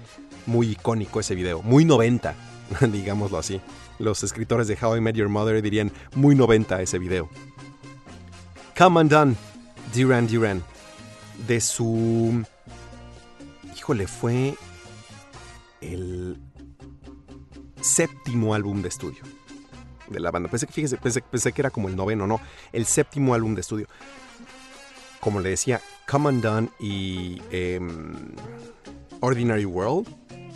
muy icónico ese video. Muy 90, digámoslo así. Los escritores de How I Met Your Mother dirían muy 90 ese video. Come Undone, Duran Duran. De su... Híjole, fue el séptimo álbum de estudio de la banda. Pensé que, fíjese, pensé, pensé que era como el noveno, no. El séptimo álbum de estudio. Como le decía, Come Undone y em, Ordinary World,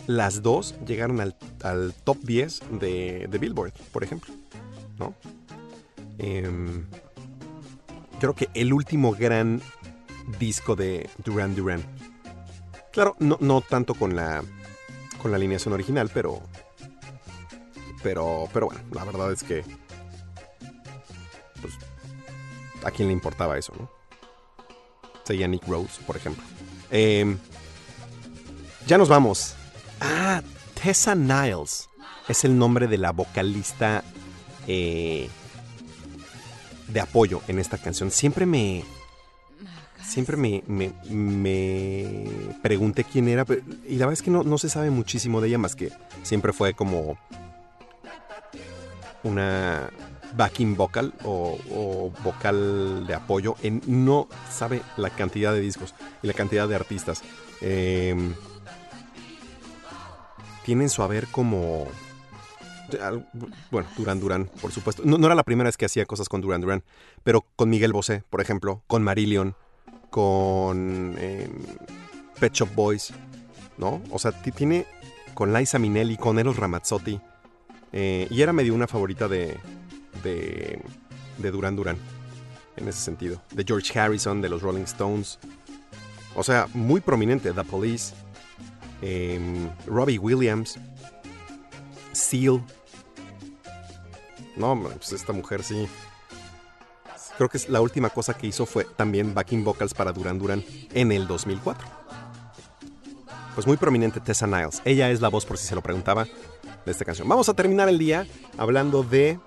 las dos llegaron al, al top 10 de, de Billboard, por ejemplo. ¿No? Em, creo que el último gran disco de Duran Duran. Claro, no, no tanto con la, con la alineación original, pero pero, pero bueno, la verdad es que. Pues. ¿A quién le importaba eso, no? Sería Nick Rose, por ejemplo. Eh, ya nos vamos. Ah, Tessa Niles. Es el nombre de la vocalista eh, de apoyo en esta canción. Siempre me. Siempre me, me, pregunté quién era, y la verdad es que no, no se sabe muchísimo de ella, más que siempre fue como una backing vocal o, vocal de apoyo. En, no sabe la cantidad de discos y la cantidad de artistas. Eh, tienen su haber como... Bueno, Duran Duran, por supuesto. No, era la primera vez que hacía cosas con Duran Duran, pero con Miguel Bosé, por ejemplo, con Marillion, con eh, Pet Shop Boys, ¿no? O sea, ti- tiene con Liza Minnelli, con Eros Ramazzotti, eh, y era medio una favorita de, de, de Duran Duran, en ese sentido. De George Harrison, de los Rolling Stones. O sea, muy prominente. The Police, em, Robbie Williams, Seal. No, pues esta mujer sí. Creo que la última cosa que hizo fue también backing vocals para Duran Duran en el 2004. Pues muy prominente Tessa Niles. Ella es la voz, por si se lo preguntaba, de esta canción. Vamos a terminar el día hablando de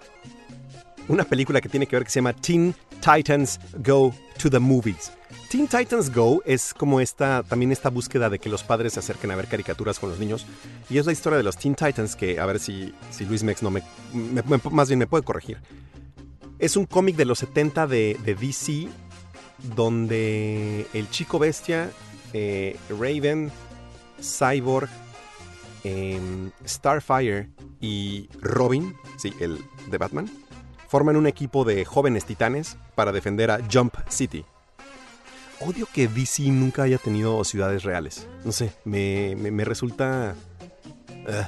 una película que tiene que ver que se llama Teen Titans Go to the Movies. Teen Titans Go es como esta, también esta búsqueda de que los padres se acerquen a ver caricaturas con los niños. Y es la historia de los Teen Titans que, a ver si, si Luis Mex no me, Más bien me puede corregir. Es un cómic de los 70 de, de DC donde el chico bestia, eh, Raven, Cyborg, em, Starfire y Robin, sí, el de Batman, forman un equipo de jóvenes titanes para defender a Jump City. Odio que DC nunca haya tenido ciudades reales. No sé, me, me- resulta... eh,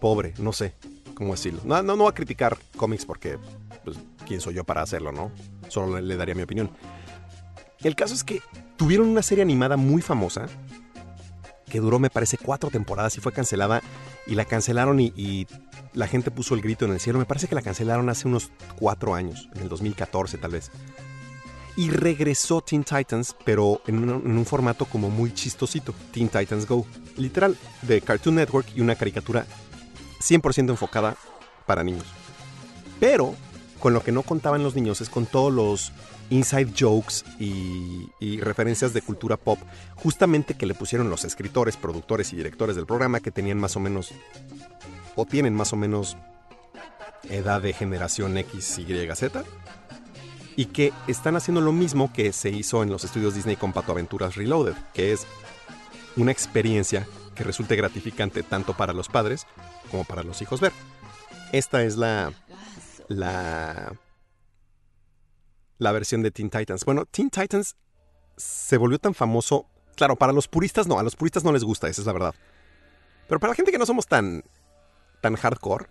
pobre, no sé cómo decirlo. No, no, no voy a criticar cómics porque, pues, ¿quién soy yo para hacerlo, no? Solo le daría mi opinión. El caso es que tuvieron una serie animada muy famosa que duró, me parece, cuatro temporadas y fue cancelada. Y la cancelaron y, la gente puso el grito en el cielo. Me parece que la cancelaron hace unos cuatro años, en el 2014 tal vez. Y regresó Teen Titans, pero en un, en un formato como muy chistosito. Teen Titans Go. Literal, de Cartoon Network y una caricatura 100% enfocada para niños. Pero con lo que no contaban los niños es con todos los inside jokes y, y referencias de cultura pop, justamente que le pusieron los escritores, productores y directores del programa que tenían más o menos, o tienen más o menos edad de generación X, Y, Z, y que están haciendo lo mismo que se hizo en los estudios Disney con Pato Aventuras Reloaded, que es una experiencia que resulte gratificante tanto para los padres como para los hijos ver. Esta es la la la versión de Teen Titans. Bueno, Teen Titans se volvió tan famoso, claro, para los puristas no, a los puristas no les gusta, esa es la verdad. Pero para la gente que no somos tan tan hardcore,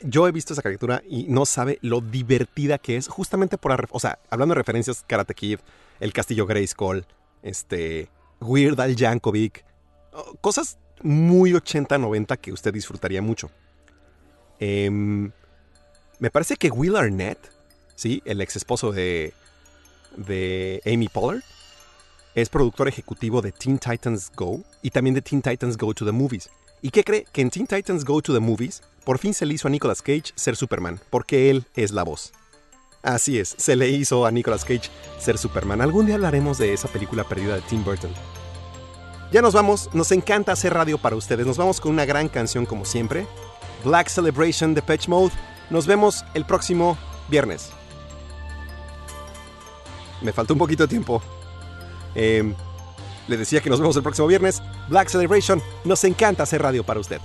yo he visto esa caricatura y no sabe lo divertida que es, justamente por, la o sea, hablando de referencias Karate Kid, El Castillo Grayskull, este, Weird Al Yankovic, cosas muy 80-90 que usted disfrutaría mucho. Em, me parece que Will Arnett, ¿sí? el ex esposo de, de Amy Pollard, es productor ejecutivo de Teen Titans Go y también de Teen Titans Go to the Movies. ¿Y qué cree? Que en Teen Titans Go to the Movies por fin se le hizo a Nicolas Cage ser Superman, porque él es la voz. Así es, se le hizo a Nicolas Cage ser Superman. Algún día hablaremos de esa película perdida de Tim Burton. Ya nos vamos, nos encanta hacer radio para ustedes. Nos vamos con una gran canción como siempre. Black Celebration de Patch Mode. Nos vemos el próximo viernes. Me faltó un poquito de tiempo. Eh, le decía que nos vemos el próximo viernes. Black Celebration. Nos encanta hacer radio para usted.